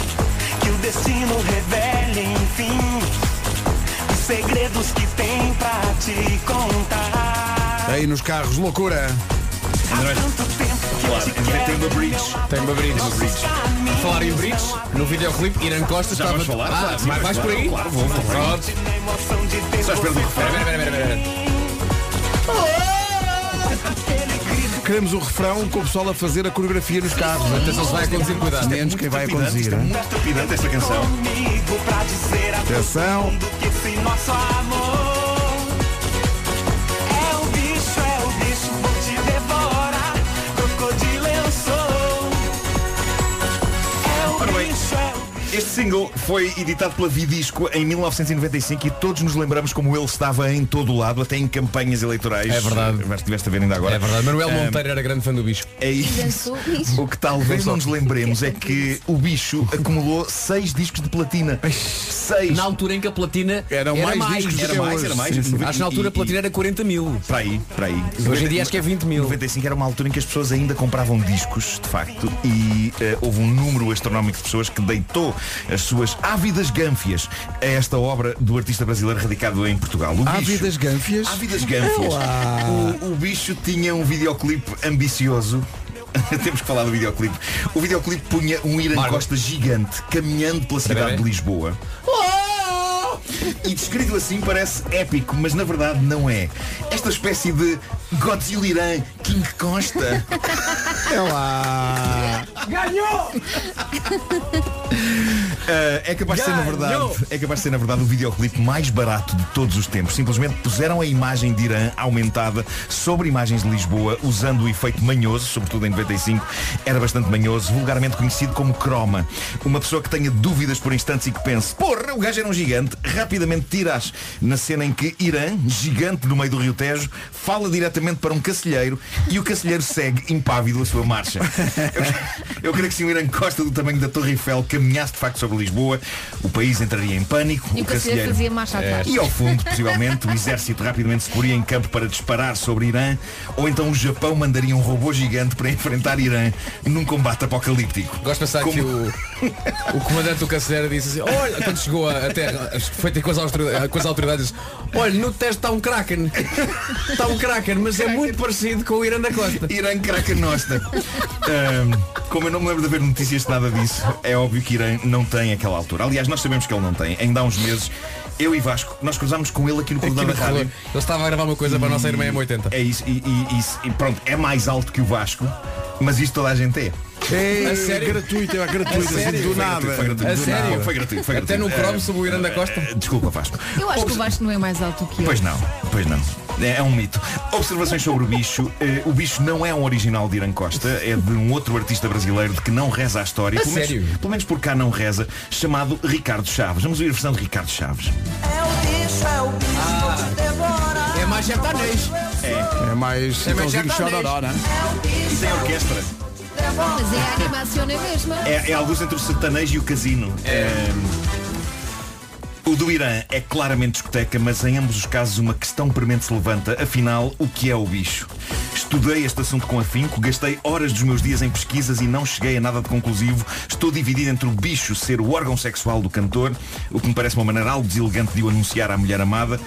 que o destino revele, enfim, os segredos que tem pra te contar.
Aí nos carros, loucura.
André. Tem uma bridge.
Tem uma bridge. Falar em bridge, no videoclipe, Irã Costa
Já
estava...
vais falar?
Ah, claro, vais
claro,
por aí?
Claro, vou, vou.
Pronto.
Só espero do refrão.
Espera, espera, espera.
queremos o refrão com o pessoal a fazer a coreografia nos carros.
Atenção, se vai a conduzir, cuidado.
Menos quem vai conduzir.
isto é
hein?
muito trepidante esta canção.
Atenção.
Este single foi editado pela Vidisco em 1995 e todos nos lembramos como ele estava em todo o lado, até em campanhas eleitorais.
É verdade.
Mas estiveste a ver ainda agora.
É verdade. Manuel Monteiro era grande fã do bicho.
É isso. O que talvez não nos lembremos é que o bicho acumulou seis discos de platina. Seis.
Na altura em que a platina
Eram
era
mais
mais.
discos
Era mais, era mais.
Sim, sim.
Acho que na altura a
E-
platina era 40 mil.
Para aí, para aí.
Hoje em dia acho que é 20 mil.
95 era uma altura em que as pessoas ainda compravam discos, de facto, e eh, houve um número astronómico de pessoas que deitou as suas ávidas gânfias a esta obra do artista brasileiro radicado em Portugal. O
Ávidas gânfias.
Ávidas gânfias. O, o bicho tinha um videoclipe ambicioso. Temos que falar do videoclipe. O videoclipe punha um Irã. Costa gigante caminhando pela cidade de Lisboa. E descrito assim parece épico, mas na verdade não é. Esta espécie de Godzilla Irã King Costa.
É lá.
Uh, é capaz de ser na verdade É capaz de ser na verdade o videoclipe mais barato de todos os tempos. Simplesmente puseram a imagem de Irã aumentada Sobre imagens de Lisboa Usando o efeito manhoso, sobretudo em 95 Era bastante manhoso, vulgarmente conhecido como croma. Uma pessoa que tenha dúvidas por instantes E que pense, porra, o gajo era um gigante Rapidamente tiras na cena em que Irã, gigante no meio do Rio Tejo Fala diretamente para um cacilheiro E o cacilheiro segue impávido a sua marcha eu, eu creio que se o Irã Costa do tamanho da Torre Eiffel Caminhasse de facto sobre Lisboa O país entraria em pânico
E o Cacilheiro fazia marcha atrás.
e ao fundo, possivelmente, o exército rapidamente se poria em campo para disparar sobre Irã, ou então o Japão mandaria um robô gigante para enfrentar Irã num combate apocalíptico.
Gosto de pensar
Como-
que o, o comandante do Canceler disse assim, olha, quando chegou à terra, foi ter com as autoridades, com as autoridades olha, no teste está um Kraken. Está um Kraken, mas é muito parecido com o Irã da Costa.
Irã craca nosta. Ahm, como eu não me lembro de haver notícias de nada disso, é óbvio que Irã não tem aquela altura. Aliás, nós sabemos que ele não tem. Ainda há uns meses, eu e Vasco, nós cruzámos com ele aqui no corredor da rádio.
Ele estava a gravar uma coisa para a nossa irmã M80.
É isso, e, e- e- e pronto, é mais alto que o Vasco, mas isto toda a gente é.
É
A sério?
gratuito, é gratuito,
A
assim, do nada.
gratuito, foi gratuito.
A
Do
sério?
nada. Foi gratuito, foi
Até no
gratuito.
Chrome sobre o Irã da Costa.
Desculpa, Vasco.
Eu acho que o Vasco não é mais alto que eu.
Pois não, pois não. É, é um mito. Observações sobre o bicho. Eh, o bicho não é um original de Irã Costa, é de um outro artista brasileiro de que não reza a história.
A
pelo,
sério?
Menos, pelo menos por cá não reza, chamado Ricardo Chaves. Vamos ouvir a versão de Ricardo Chaves.
É o bicho, é o bicho, devorar.
É mais japonês.
É mais
É mais japonês.
chororó, né?
E tem orquestra.
Mas é a animação é mesma.
É, é alguns entre o sertanejo e o casino. É, O do Irã é claramente discoteca, mas em ambos os casos uma questão premente se levanta. Afinal, o que é o bicho? Estudei este assunto com afinco, gastei horas dos meus dias em pesquisas e não cheguei a nada de conclusivo. Estou dividido entre o bicho ser o órgão sexual do cantor, o que me parece uma maneira algo deselegante de o anunciar à mulher amada.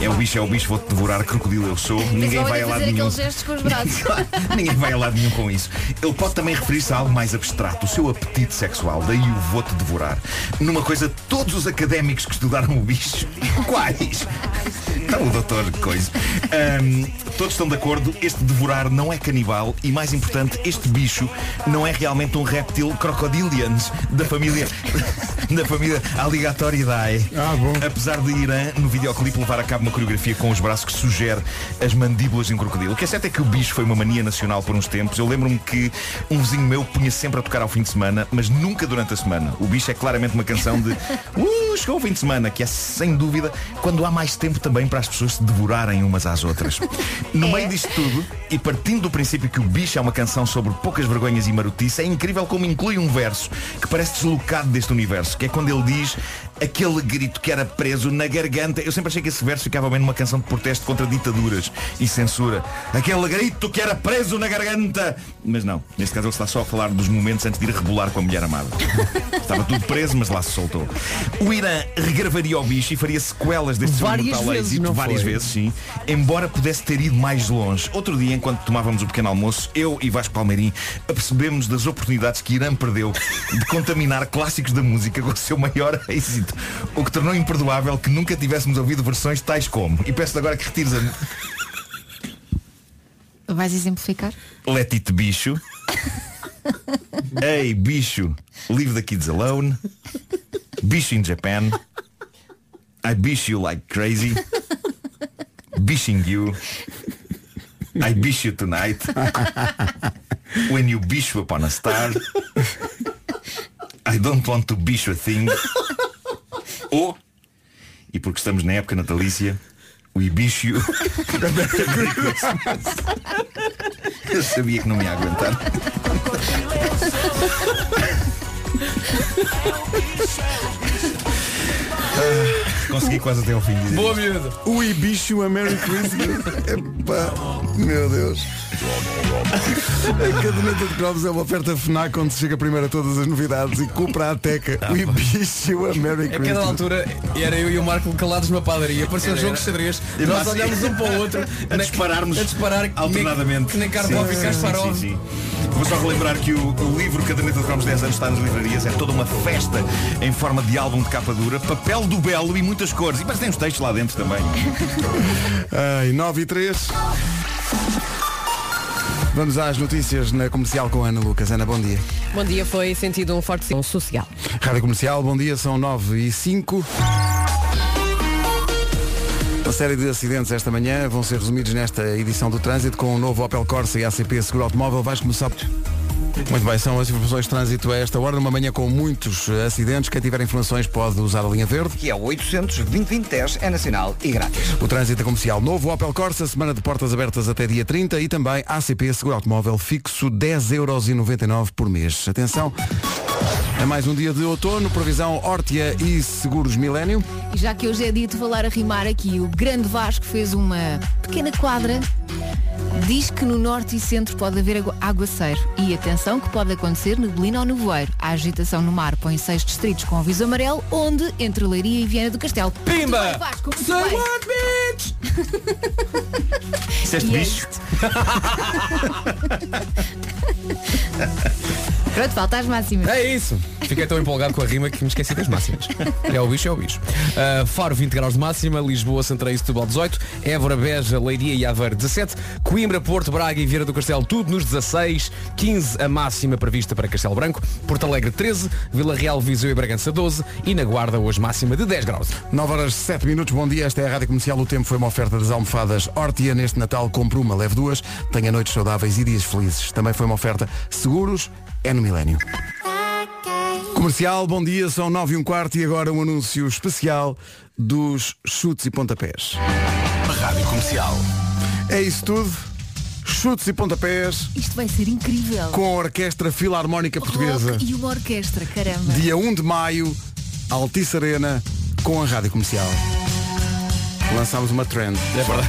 É o bicho, é o bicho, vou-te devorar, crocodilo eu sou. Ninguém vai a lado nenhum. Ninguém vai a lado nenhum com isso. Ele pode também referir-se a algo mais abstrato, o seu apetite sexual, daí o vou-te devorar. Numa coisa, todos os académicos que estudaram o bicho, quais? Então, o doutor coisa. Ahm, todos estão de acordo, este devorar não é canibal e, mais importante, este bicho não é realmente um réptil crocodilians da família da família Alligatoridae.
Ah, bom.
Apesar de Irã, no videoclipe, levar a cabo uma coreografia com os braços que sugere as mandíbulas de um crocodilo. O que é certo é que o bicho foi uma mania nacional por uns tempos. Eu lembro-me que um vizinho meu punha sempre a tocar ao fim de semana, mas nunca durante a semana. O bicho é claramente uma canção de uh, chegou o fim de semana, que é sem dúvida quando há mais tempo também para as pessoas se devorarem umas às outras. No meio disto tudo, e partindo do princípio que o bicho é uma canção sobre poucas vergonhas e marotice, é incrível como inclui um verso que parece deslocado deste universo, que é quando ele diz aquele grito que era preso na garganta. Eu sempre achei que esse verso ficava bem numa canção de protesto contra ditaduras e censura. Aquele grito que era preso na garganta. Mas não, neste caso ele está só a falar dos momentos antes de ir rebolar com a mulher amada. Estava tudo preso, mas lá se soltou. O Irã regravaria o bicho e faria sequelas deste seu
Várias
imortal
vezes,
êxito, várias
foi?
vezes, sim, embora pudesse ter ido mais longe. Outro dia, enquanto tomávamos o pequeno almoço, eu e Vasco Palmeirim apercebemos das oportunidades que Irã perdeu de contaminar clássicos da música com o seu maior êxito, o que tornou imperdoável que nunca tivéssemos ouvido versões tais como. E peço agora que retires a.
Vais exemplificar?
Let it bicho. Ei, bicho, leave the kids alone. Bicho in Japan. I bish you like crazy. Bishing you. I bish you tonight. When you bish upon a star. I don't want to bish a thing. Ou, e porque estamos na época natalícia, bish you. Eu sabia que não ia aguentar. Ah, consegui quase até ao fim. dizer
Boa
isto.
miúdo.
Ui, bicho, a Merry Christmas. Epá, meu Deus. A caderneta de cromos é uma oferta FNAC onde se chega primeiro a todas as novidades e compra a teca. Ui, bicho, a Merry
A cada
Christmas.
altura era eu e o Marco calados numa padaria, parecia um jogo de xadrez,
E
nós
nós-
olhámos um para o outro
A dispararmos
a disparar que
alternadamente.
nem, que nem Karpov e
Sim,
Kasparov.
sim, sim. Vou só relembrar que o, o livro Caderneta de Cromos 10 anos está nas livrarias. É toda uma festa em forma de álbum de capa dura, papel do belo e muitas cores. E parece que tem uns textos lá dentro também.
Ai, 9 e 3. Vamos às notícias na comercial com a Ana Lucas. Ana, bom dia.
Bom dia, foi sentido um forte sinal social.
Rádio Comercial, bom dia, são 9 e 5. Uma série de acidentes esta manhã vão ser resumidos nesta edição do trânsito com o novo Opel Corsa e ACP Seguro Automóvel. Vais começar. Muito bem, são as informações de trânsito a esta hora, numa manhã com muitos acidentes. Quem tiver informações pode usar a linha verde.
Que é o 800 2010 é nacional e grátis.
O trânsito é comercial novo Opel Corsa, semana de portas abertas até dia 30 e também ACP Seguro Automóvel fixo 10,99€ por mês. Atenção, é mais um dia de outono, previsão Hortia e Seguros Milênio.
E já que hoje é dia de falar a rimar aqui, o Grande Vasco fez uma pequena quadra. Diz que no norte e centro pode haver agu- aguaceiro. E atenção que pode acontecer neblina ou nevoeiro. A agitação no mar põe seis distritos com aviso amarelo, onde entre Leiria e Viana do Castelo.
Pimba!
Muito bem, Vasco, muito
Say
bem.
what, bitch?
Disseste
é
bicho?
Pronto, falta as máximas.
É isso. Fiquei tão empolgado com a rima que me esqueci das máximas. É o bicho, é o bicho. Uh, Faro 20 graus de máxima, Lisboa, Santarém e Setúbal 18, Évora, Beja, Leiria e Aveiro 17, Coimbra, Porto, Braga e Vieira do Castelo tudo nos 16, 15 a máxima prevista para Castelo Branco, Porto Alegre 13, Vila Real, Viseu e Bragança 12 e na Guarda hoje máxima de 10 graus.
9 horas 7 minutos, bom dia, esta é a Rádio Comercial. O tempo foi uma oferta das almofadas Hortia. Neste Natal compre uma, leve duas, tenha noites saudáveis e dias felizes. Também foi uma oferta Seguros, é no Milénio. Comercial, bom dia, são 9 e um quarto e agora um anúncio especial dos chutes e pontapés.
Rádio Comercial.
É isso tudo. Chutes e pontapés
Isto vai ser incrível.
com a Orquestra Filarmónica Portuguesa.
Rock e uma orquestra, caramba.
Dia 1 de maio, Altice Arena, com a Rádio Comercial. Lançámos uma trend.
É verdade.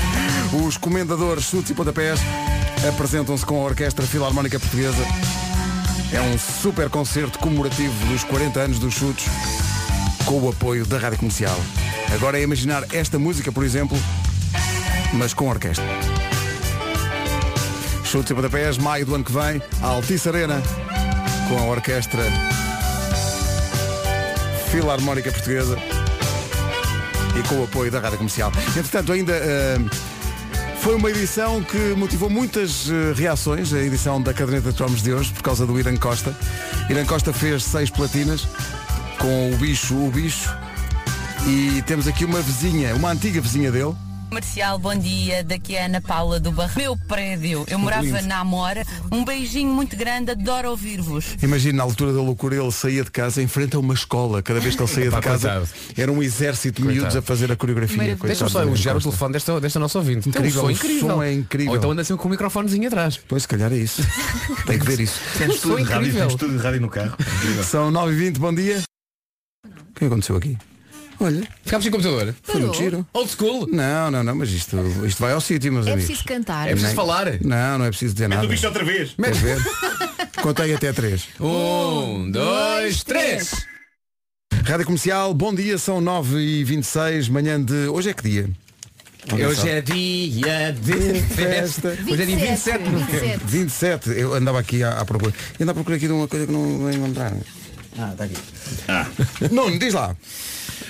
Os comendadores chutes e pontapés apresentam-se com a Orquestra Filarmónica Portuguesa. É um super concerto comemorativo dos 40 anos dos chutes com o apoio da Rádio Comercial. Agora é imaginar esta música, por exemplo, mas com orquestra. Chutes e pontapés, maio do ano que vem, a Altice Arena, com a Orquestra Filarmónica Portuguesa e com o apoio da Rádio Comercial. Entretanto, ainda eh, foi uma edição que motivou muitas eh, reações, a edição da caderneta de cromos de hoje, por causa do Irã Costa. Irã Costa fez seis platinas com o bicho, o bicho. E temos aqui uma vizinha, uma antiga vizinha dele,
Comercial, bom dia. Daqui é a Ana Paula do Barro. Meu prédio, eu morava
lindo.
na Amora. Um beijinho muito grande, adoro ouvir-vos.
Imagina na altura da loucura ele saía de casa em frente a uma escola. Cada vez que ele saía de casa era um exército de miúdos a fazer a coreografia.
Deixa-me só elogiar o telefone desta, desta nossa ouvinte.
Incrível,
um som
o
incrível.
som é incrível.
Ou então anda assim com o microfonezinho atrás.
Pois, se calhar é isso. Tem que ver isso.
Temos tudo de rádio, temos tudo de rádio no carro.
São 9h20, bom dia. O que aconteceu aqui? Olha,
Ficámos sem computador.
foi muito
Parou?
giro.
Old school.
Não, não, não, mas isto, isto vai ao sítio, meus
É
amigos.
preciso cantar.
É preciso
Nem-
falar.
Não, não é preciso dizer
Mete
nada.
o bicho outra vez.
Queres ver? Contei até três.
Um, dois, três.
Rádio Comercial, bom dia, são 9h26, manhã de. Hoje é que dia? Alguém
Hoje
sabe?
é dia de festa. Hoje é dia 27 de novembro.
27.
27, eu andava aqui à, à procura. Eu andava à procura aqui de uma coisa que não não encontrar. Ah, está aqui.
Ah.
Nuno, diz lá.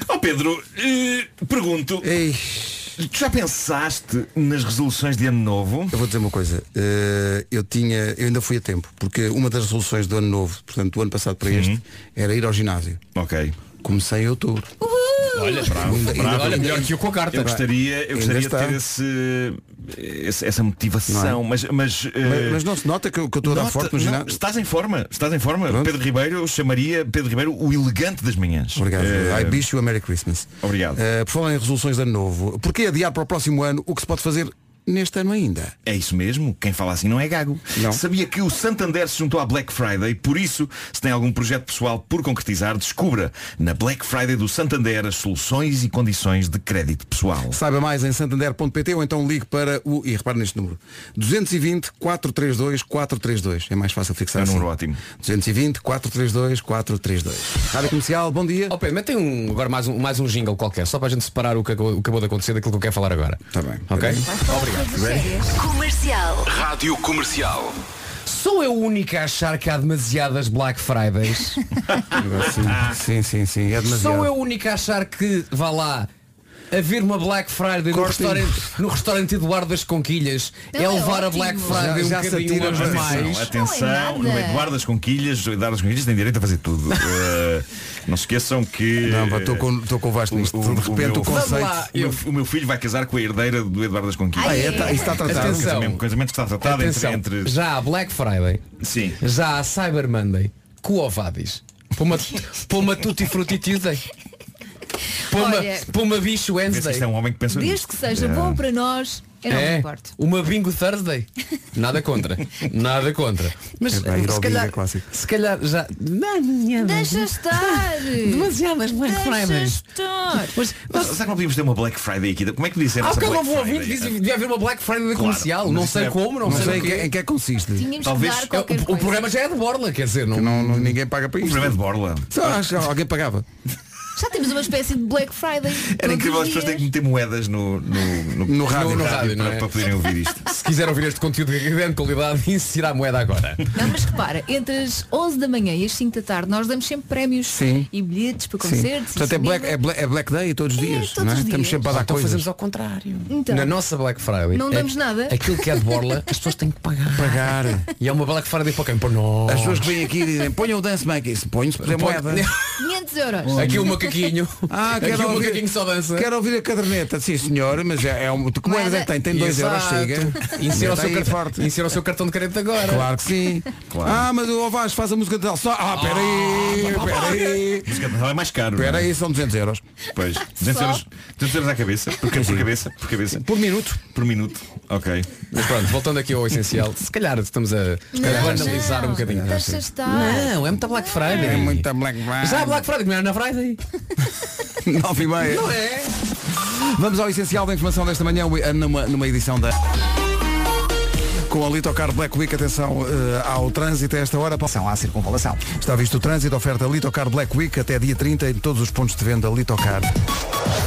Ó Pedro, eh, pergunto,
Ei,
Tu já pensaste nas resoluções de ano novo?
Eu vou dizer uma coisa. eh, eu tinha, eu ainda fui a tempo, porque uma das resoluções do ano novo, portanto do ano passado para este, era ir ao ginásio.
Ok.
Comecei em outubro.
Olha, bravo,
Ainda-
bravo.
ainda-
Olha,
ainda-
melhor que eu com a carta. Eu gostaria, eu gostaria de ter esse, esse- essa motivação,
é?
mas, mas, eh,
Mas- mas não se nota que eu- que eu estou a dar forte no
não,
ginásio?
Estás em forma, estás em forma. Pedro Ribeiro eu chamaria Pedro Ribeiro o elegante das manhãs.
Obrigado.
Eh,
I wish you a Merry Christmas.
Obrigado.
Eh, por falar em resoluções de ano novo, porquê adiar para o próximo ano o que se pode fazer neste ano ainda?
É isso mesmo, quem fala assim não é gago. Sabia que o Santander se juntou à Black Friday, por isso, se tem algum projeto pessoal por concretizar, descubra na Black Friday do Santander as soluções e condições de crédito pessoal.
Saiba mais em santander.pt ou então ligue para o, e repare neste número, 220 432 432. É mais fácil fixar
É um
assim.
número ótimo.
220 432 432. Rádio Comercial, bom dia.
Ó Pedro, metem um, agora mais um, mais um jingle qualquer, só para a gente separar o que acabou, o que acabou de acontecer daquilo que eu quero falar agora.
Está bem.
Ok?
Obrigado. Comercial.
Rádio Comercial.
Sou eu o único a achar que há demasiadas Black Fridays?
sim, sim, sim, é demasiado.
Sou eu o único a achar que, vá lá, haver uma Black Friday no restaurante, no restaurante Eduardo das Conquilhas
Não,
é
é
levar a
ótimo.
Black Friday
Já- já
um bocadinho longe
mas
demais.
Atenção,
Não é
no Eduardo das Conquilhas, o Eduardo das Conquilhas tem direito a fazer tudo. Eh, não se esqueçam que.
Não, estou com, estou com o Vasco nisto. de repente
meu,
o conceito.
lá,
o meu- o meu filho vai casar com a herdeira do Eduardo das Conquilhas.
Ah, é? Tá- isso está tratado.
Atenção.
Casamento, casamento que está tratado entre,
Atenção,
entre.
já há Black Friday,
Sim.
já há Cyber Monday, com Ovadis, para uma, para uma Tutti Frutti Tuesday, para uma,
Olha,
para uma Bicho Wednesday.
isto é um homem que pensa
Desde
nisto.
que seja
É.
bom para nós, eu não me
É,
importo.
uma bingo Thursday. Nada contra. Nada contra. Mas
É
se, calhar,
é clássico.
se calhar já.
Deixa estar.
Demasiadas Black Fridays.
estar.
Mas,
Mas, será que não podíamos ter uma Black Friday aqui? Como é que
há
essa
bocado
Black
não vou ouvir, devia haver uma Black Friday
Claro,
comercial. Não
isso
sei
é-
como, não,
Não sei
o
em que,
quê.
em que é que consiste.
Tínhamos
Talvez-
que dar
É, o, o programa já é de borla, quer dizer, não,
Não, não- ninguém paga para
O
isto.
programa é de Borla.
Só acho que alguém pagava.
Já temos uma espécie de Black Friday.
Era
todos
incrível,
os
as pessoas têm que meter moedas no, no, no,
No rádio.
No rádio, não
para,
é?
para poderem ouvir isto.
Se quiser ouvir este conteúdo de grande qualidade, insira a moeda agora.
Não, mas repara, entre as 11 da manhã e as 5 da tarde nós damos sempre prémios
Sim.
e bilhetes para concertos.
Portanto, é black, é, black, é Black Day todos os
É,
dias.
todos
não é?
os
Estamos
dias.
sempre a dar
Então
coisas.
fazemos ao contrário.
Então.
Na nossa Black Friday.
Não
é-
damos nada.
Aquilo que é de borla, as pessoas têm que pagar.
Pagar.
E é uma Black Friday para quem? Para nós.
As pessoas que vêm aqui e dizem, ponham o Dance por exemplo,
Põe-
moeda.
500 euros.
Aqui o macaquinho.
Ah,
Aqui
quero
o
ouvir,
macaquinho só dança.
quero ouvir a caderneta. Sim, senhor, mas é, é um. Que moedas é que tem? Tem 2 euros, chega.
Insira o, seu
aí
cartão,
forte.
insira o seu cartão de crédito agora.
Claro que sim. Ah, mas o Ovaz faz a música de só. Ah, peraí, peraí.
Música de é mais caro. não é?
Peraí, são 200 euros.
Pois. 200
Só?
euros, 200 euros à cabeça? Por, por cabeça? Por cabeça?
Por minuto.
Por minuto. Ok.
Mas pronto, voltando aqui ao essencial, se calhar estamos a, a banalizar um bocadinho. Não, é muita Black Friday.
É muita Black Friday.
Já Black Friday, como era na Friday.
9 e meia.
Não é?
Vamos ao essencial da informação desta manhã numa, numa edição da. Com a Litocar Black Week, atenção eh, ao trânsito a esta hora.
São à circunvalação.
Está visto o trânsito, oferta Litocar Black Week até dia 30 em todos os pontos de venda Litocar.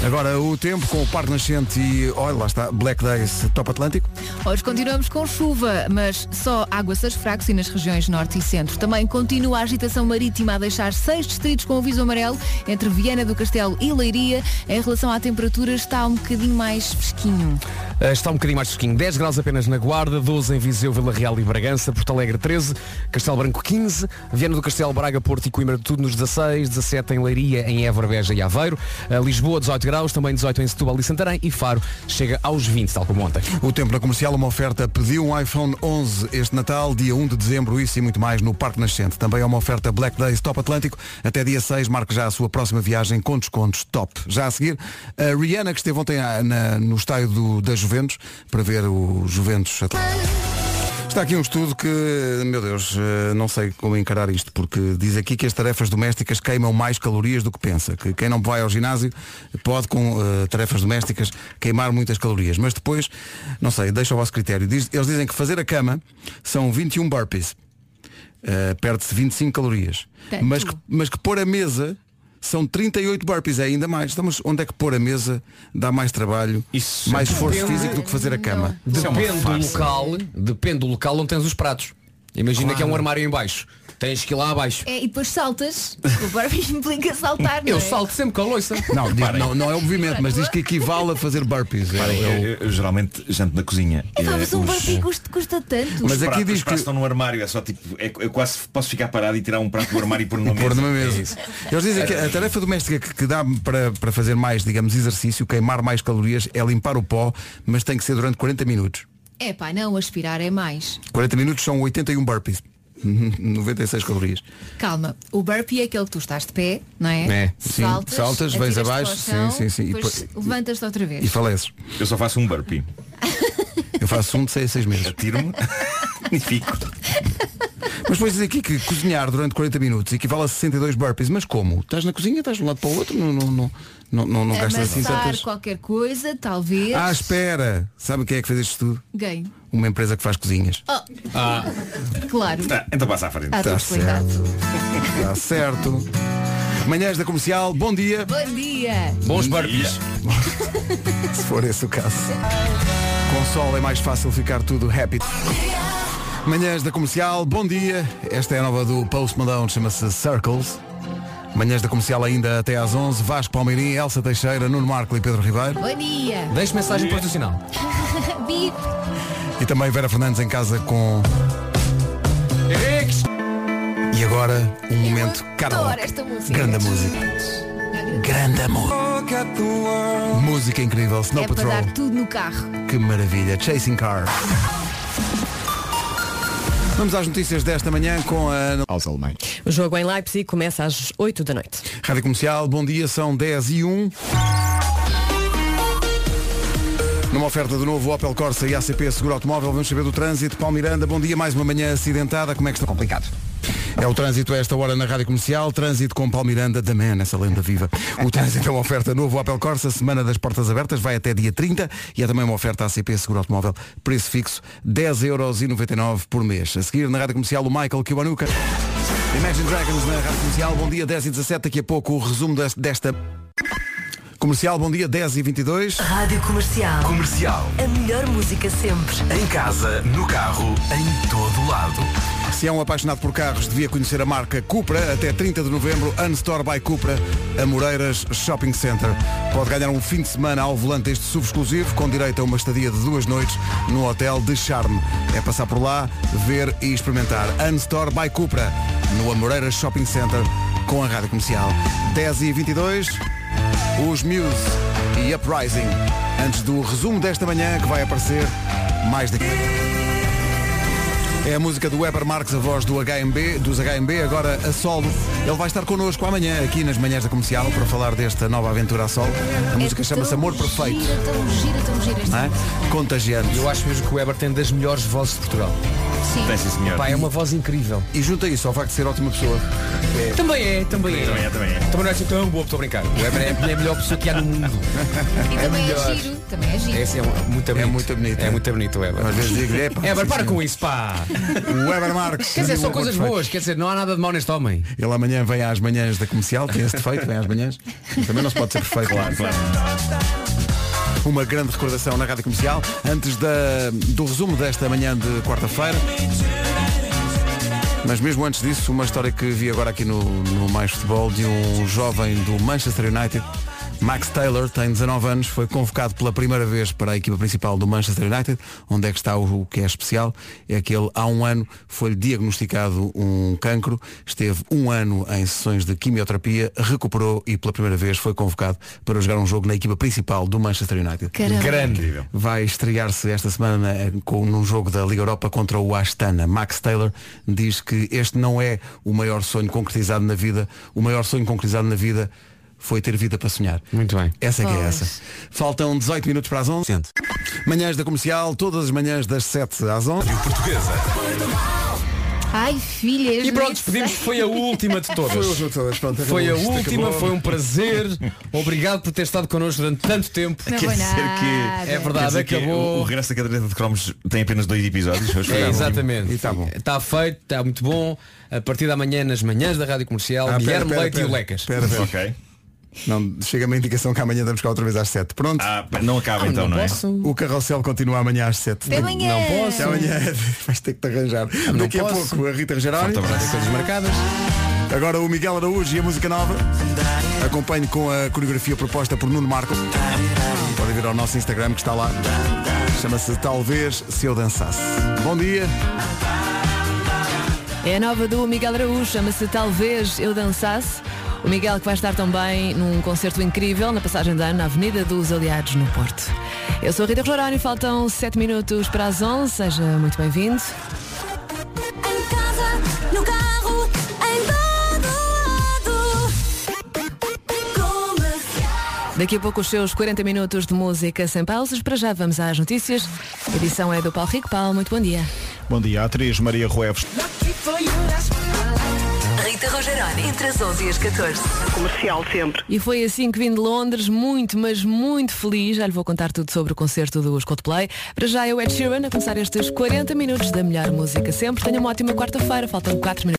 Agora o tempo com o Parque Nascente e, olha, lá está, Black Days Top Atlântico.
Hoje continuamos com chuva, mas só aguaceiros fracos e nas regiões norte e centro. Também continua a agitação marítima a deixar seis distritos com aviso amarelo entre Viana do Castelo e Leiria. Em relação à temperatura, está um bocadinho mais fresquinho.
Uh, Está um bocadinho mais fresquinho. 10 graus apenas na Guarda, 12 em Viseu, Vila Real e Bragança, Porto Alegre 13, Castelo Branco 15, Viana do Castelo, Braga, Porto e Coimbra tudo nos 16, 17 em Leiria, em Évora, Beja e Aveiro, Uh, Lisboa 18 graus, também 18 em Setúbal e Santarém e Faro chega aos 20, tal como ontem.
O tempo na comercial, uma oferta pediu um iPhone 11 este Natal, dia 1 de dezembro, isso e muito mais no Parque Nascente. Também é uma oferta Black Days Top Atlântico. Até dia 6, marque já a sua próxima viagem com descontos top. Já a seguir, a Rihanna, que esteve ontem ah, na- no estádio do, da Juventus, para ver o Juventus Atlético. Está aqui um estudo que, meu Deus, eh, não sei como encarar isto, porque diz aqui que as tarefas domésticas queimam mais calorias do que pensa. Que quem não vai ao ginásio pode, com eh, tarefas domésticas, queimar muitas calorias. Mas depois, não sei, deixa ao vosso critério. Diz- eles dizem que fazer a cama são 21 burpees. Eh, Perde-se 25 calorias.
Tanto.
Mas que, mas que pôr a mesa são 38 burpees, é ainda mais. Então, mas onde é que pôr a mesa dá mais trabalho,
Isso
mais esforço
depende-
físico do que fazer a cama?
É
Depende do local, depende do local onde tens os pratos.
Imagina
Claro.
que é um armário em baixo. Tens que ir lá abaixo.
É, e depois saltas. O Barbie implica saltar, não
Eu
é?
salto sempre com a loiça.
Não, diz- não, não é o movimento, mas diz que equivale a fazer burpees. É- é o-
eu, eu geralmente janto na cozinha.
É, pá,
Eh,
mas um
os-
Barbie custa, custa tanto.
Os pratos, os pratos estão no armário, é só tipo, é- eu quase posso ficar parado e tirar um prato do armário e pôr numa mesa.
Pôr numa
É
mesa.
isso.
Eles dizem que a tarefa doméstica que, que dá para, para fazer mais, digamos, exercício, queimar mais calorias, é limpar o pó, mas tem que ser durante 40 minutos.
É pá, não, aspirar é mais.
40 minutos são 81 burpees. 96 calorias.
Calma, o burpee é aquele que tu estás de pé, não é?
É. Sim,
Saltas,
saltas, vens abaixo,
chão,
sim, sim, sim, e
Depois
depois-
levantas-te outra vez.
E faleces.
Eu só faço um burpee.
Eu faço um de 6 a 6 meses.
Atiro-me e fico.
Mas depois diz aqui que cozinhar durante 40 minutos equivale a 62 burpees. Mas como? Estás na cozinha, estás de um lado para o outro, não, não, não, não, não, não gastas assim tantas.
qualquer coisa, talvez.
Ah, espera! Sabe quem é que fez isto tudo?
Quem?
Uma empresa que faz cozinhas.
Oh,
Ah.
claro.
Tá, então passa à frente.
Ah,
Está
explicado.
certo. Está certo. Manhãs da comercial, bom dia.
Bom dia.
Bons burpees.
Se for esse o caso. Com sol é mais fácil ficar tudo happy. Manhãs da comercial, bom dia. Esta é a nova do Post Malone, chama-se Circles. Manhãs da comercial ainda até às 11. Vasco Palmeirim, Elsa Teixeira, Nuno Marco e Pedro Ribeiro.
Bom dia.
Deixe mensagem profissional.
Bip.
E também Vera Fernandes em casa com. E agora, um momento
Adoro
karaoke.
esta música.
Grande música. Grande amor. Música incrível. Snow
É para
Patrol.
dar tudo no carro.
Que maravilha. Chasing Car. Vamos às notícias desta manhã com a aos alemães.
O jogo em Leipzig começa às 8 da noite.
Rádio Comercial, bom dia, são 10 e 1. Numa oferta do novo Opel Corsa e ACP Seguro Automóvel, vamos saber do trânsito. Paulo Miranda, bom dia, mais uma manhã acidentada, como é que está?
Complicado.
É o trânsito a esta hora na Rádio Comercial, trânsito com Paulo Miranda, da Man, essa lenda viva. O trânsito é uma oferta novo Opel Corsa, semana das portas abertas, vai até dia 30 e é também uma oferta ACP Seguro Automóvel, preço fixo, 10,99€ por mês. A seguir na Rádio Comercial, o Michael Kiwanuka. Imagine Dragons na Rádio Comercial, bom dia, 10 e 17 daqui a pouco o resumo des- desta... Comercial, bom dia, 10 e 22
Rádio Comercial.
Comercial.
A melhor música sempre.
Em casa, no carro, em todo lado.
Se é um apaixonado por carros, devia conhecer a marca Cupra. Até 30 de novembro, Unstore by Cupra, a Moreiras Shopping Center. Pode ganhar um fim de semana ao volante deste SUV exclusivo, com direito a uma estadia de duas noites no hotel de Charme. É passar por lá, ver e experimentar. Unstore by Cupra, no Amoreiras Shopping Center, com a rádio comercial. 10 e 22 os Muse e Uprising. Antes do resumo desta manhã, que vai aparecer mais daqui. É a música do Weber Marques, a voz do HMB, dos HMB, agora a solo. Ele vai estar connosco amanhã aqui nas manhãs da comercial para falar desta nova aventura a solo. A música
É
chama-se Amor Perfeito.
Gira, tão gira, tão gira
é? Contagiante.
Eu acho mesmo que o Weber tem das melhores vozes de Portugal.
Sim.
Tem sim, senhor.
Pá, é uma voz incrível.
E junta isso ao facto de ser ótima pessoa.
Também é, também é.
Também é, também é.
Também não é assim tão boa, estou a brincar. O Weber é a melhor pessoa que há no mundo.
E também é, giro. Também é giro.
Esse é muito bonito.
muito bonito,
É
é.
muito bonito o Weber.
Às vezes digo, epá,
Weber,
sim,
para
sim.
com isso, pá.
O Weber Marques.
Quer dizer, são coisas boas. Quer dizer, não há nada de mau neste homem.
Ele amanhã vem às manhãs da comercial, tem esse defeito, vem às manhãs. Também não se pode ser perfeito.
Claro, claro.
Uma grande recordação na Rádio Comercial, antes da- do resumo desta manhã de quarta-feira. Mas mesmo antes disso, uma história que vi agora aqui no, no Mais Futebol de um jovem do Manchester United. Max Taylor tem 19 anos, foi convocado pela primeira vez para a equipa principal do Manchester United. Onde é que está o, o que é especial? É que ele há um ano foi-lhe diagnosticado um cancro, esteve um ano em sessões de quimioterapia, recuperou e pela primeira vez foi convocado para jogar um jogo na equipa principal do Manchester United.
Caramba.
Grande.
Vai estrear-se esta semana eh, com, num jogo da Liga Europa contra o Astana. Max Taylor diz que este não é o maior sonho concretizado na vida. O maior sonho concretizado na vida foi ter vida para sonhar.
Muito bem.
Essa é que é essa. Faltam 18 minutos para as 11. Manhãs da Comercial, todas as manhãs das 7 às 11.
Portuguesa.
Ai, filhas.
E pronto, despedimos. Foi a última de todas.
Foi todas, pronto, acabou
Foi a
isto,
última,
acabou.
foi um prazer. Obrigado por ter estado connosco durante tanto tempo.
Não
Quer
foi
dizer
nada.
que-
É
Quer
verdade,
dizer que
acabou.
o, o regresso da caderneta de cromos tem apenas dois episódios.
É,
o último.
exatamente.
E tá bom.
Está feito, está muito bom. A partir da manhã, nas manhãs da Rádio Comercial,
Ah,
Guilherme
pera,
Leite
pera,
e o
pera.
Lecas.
Espera, espera.
Ok.
Não, chega-me a indicação que amanhã damos cá outra vez às 7. Pronto?
Ah, não acaba então, não, é?
O carrossel continua amanhã às 7.
Até amanhã.
Não posso.
Até amanhã. Vais ter que te arranjar.
não
Daqui a
posso.
pouco a Rita.
Forte abraço.
Coisas marcadas.
Agora o Miguel Araújo e a música nova. Acompanhe com a coreografia proposta por Nuno Marco. Pode vir ao nosso Instagram que está lá. Chama-se Talvez Se Eu Dançasse. Bom dia.
É a nova do Miguel Araújo, chama-se Talvez Eu Dançasse. O Miguel que vai estar também num concerto incrível na passagem de ano na Avenida dos Aliados no Porto. Eu sou a Rita Rogeroni, faltam 7 minutos para as 11, seja muito bem-vindo. Daqui a pouco os seus 40 minutos de música sem pausas. Para já vamos às notícias. A edição é do Paulo Rico. Paulo, muito bom dia.
Bom dia, atriz Maria Rueves.
Rita Rogeroni, entre as 11 e as 14.
Comercial sempre. E foi assim que vim de Londres, muito, mas muito feliz. Já lhe vou contar tudo sobre o concerto dos Coldplay. Para já eu, Ed Sheeran, a começar estes 40 minutos da melhor música sempre. Tenha uma ótima quarta-feira, faltam 4 minutos.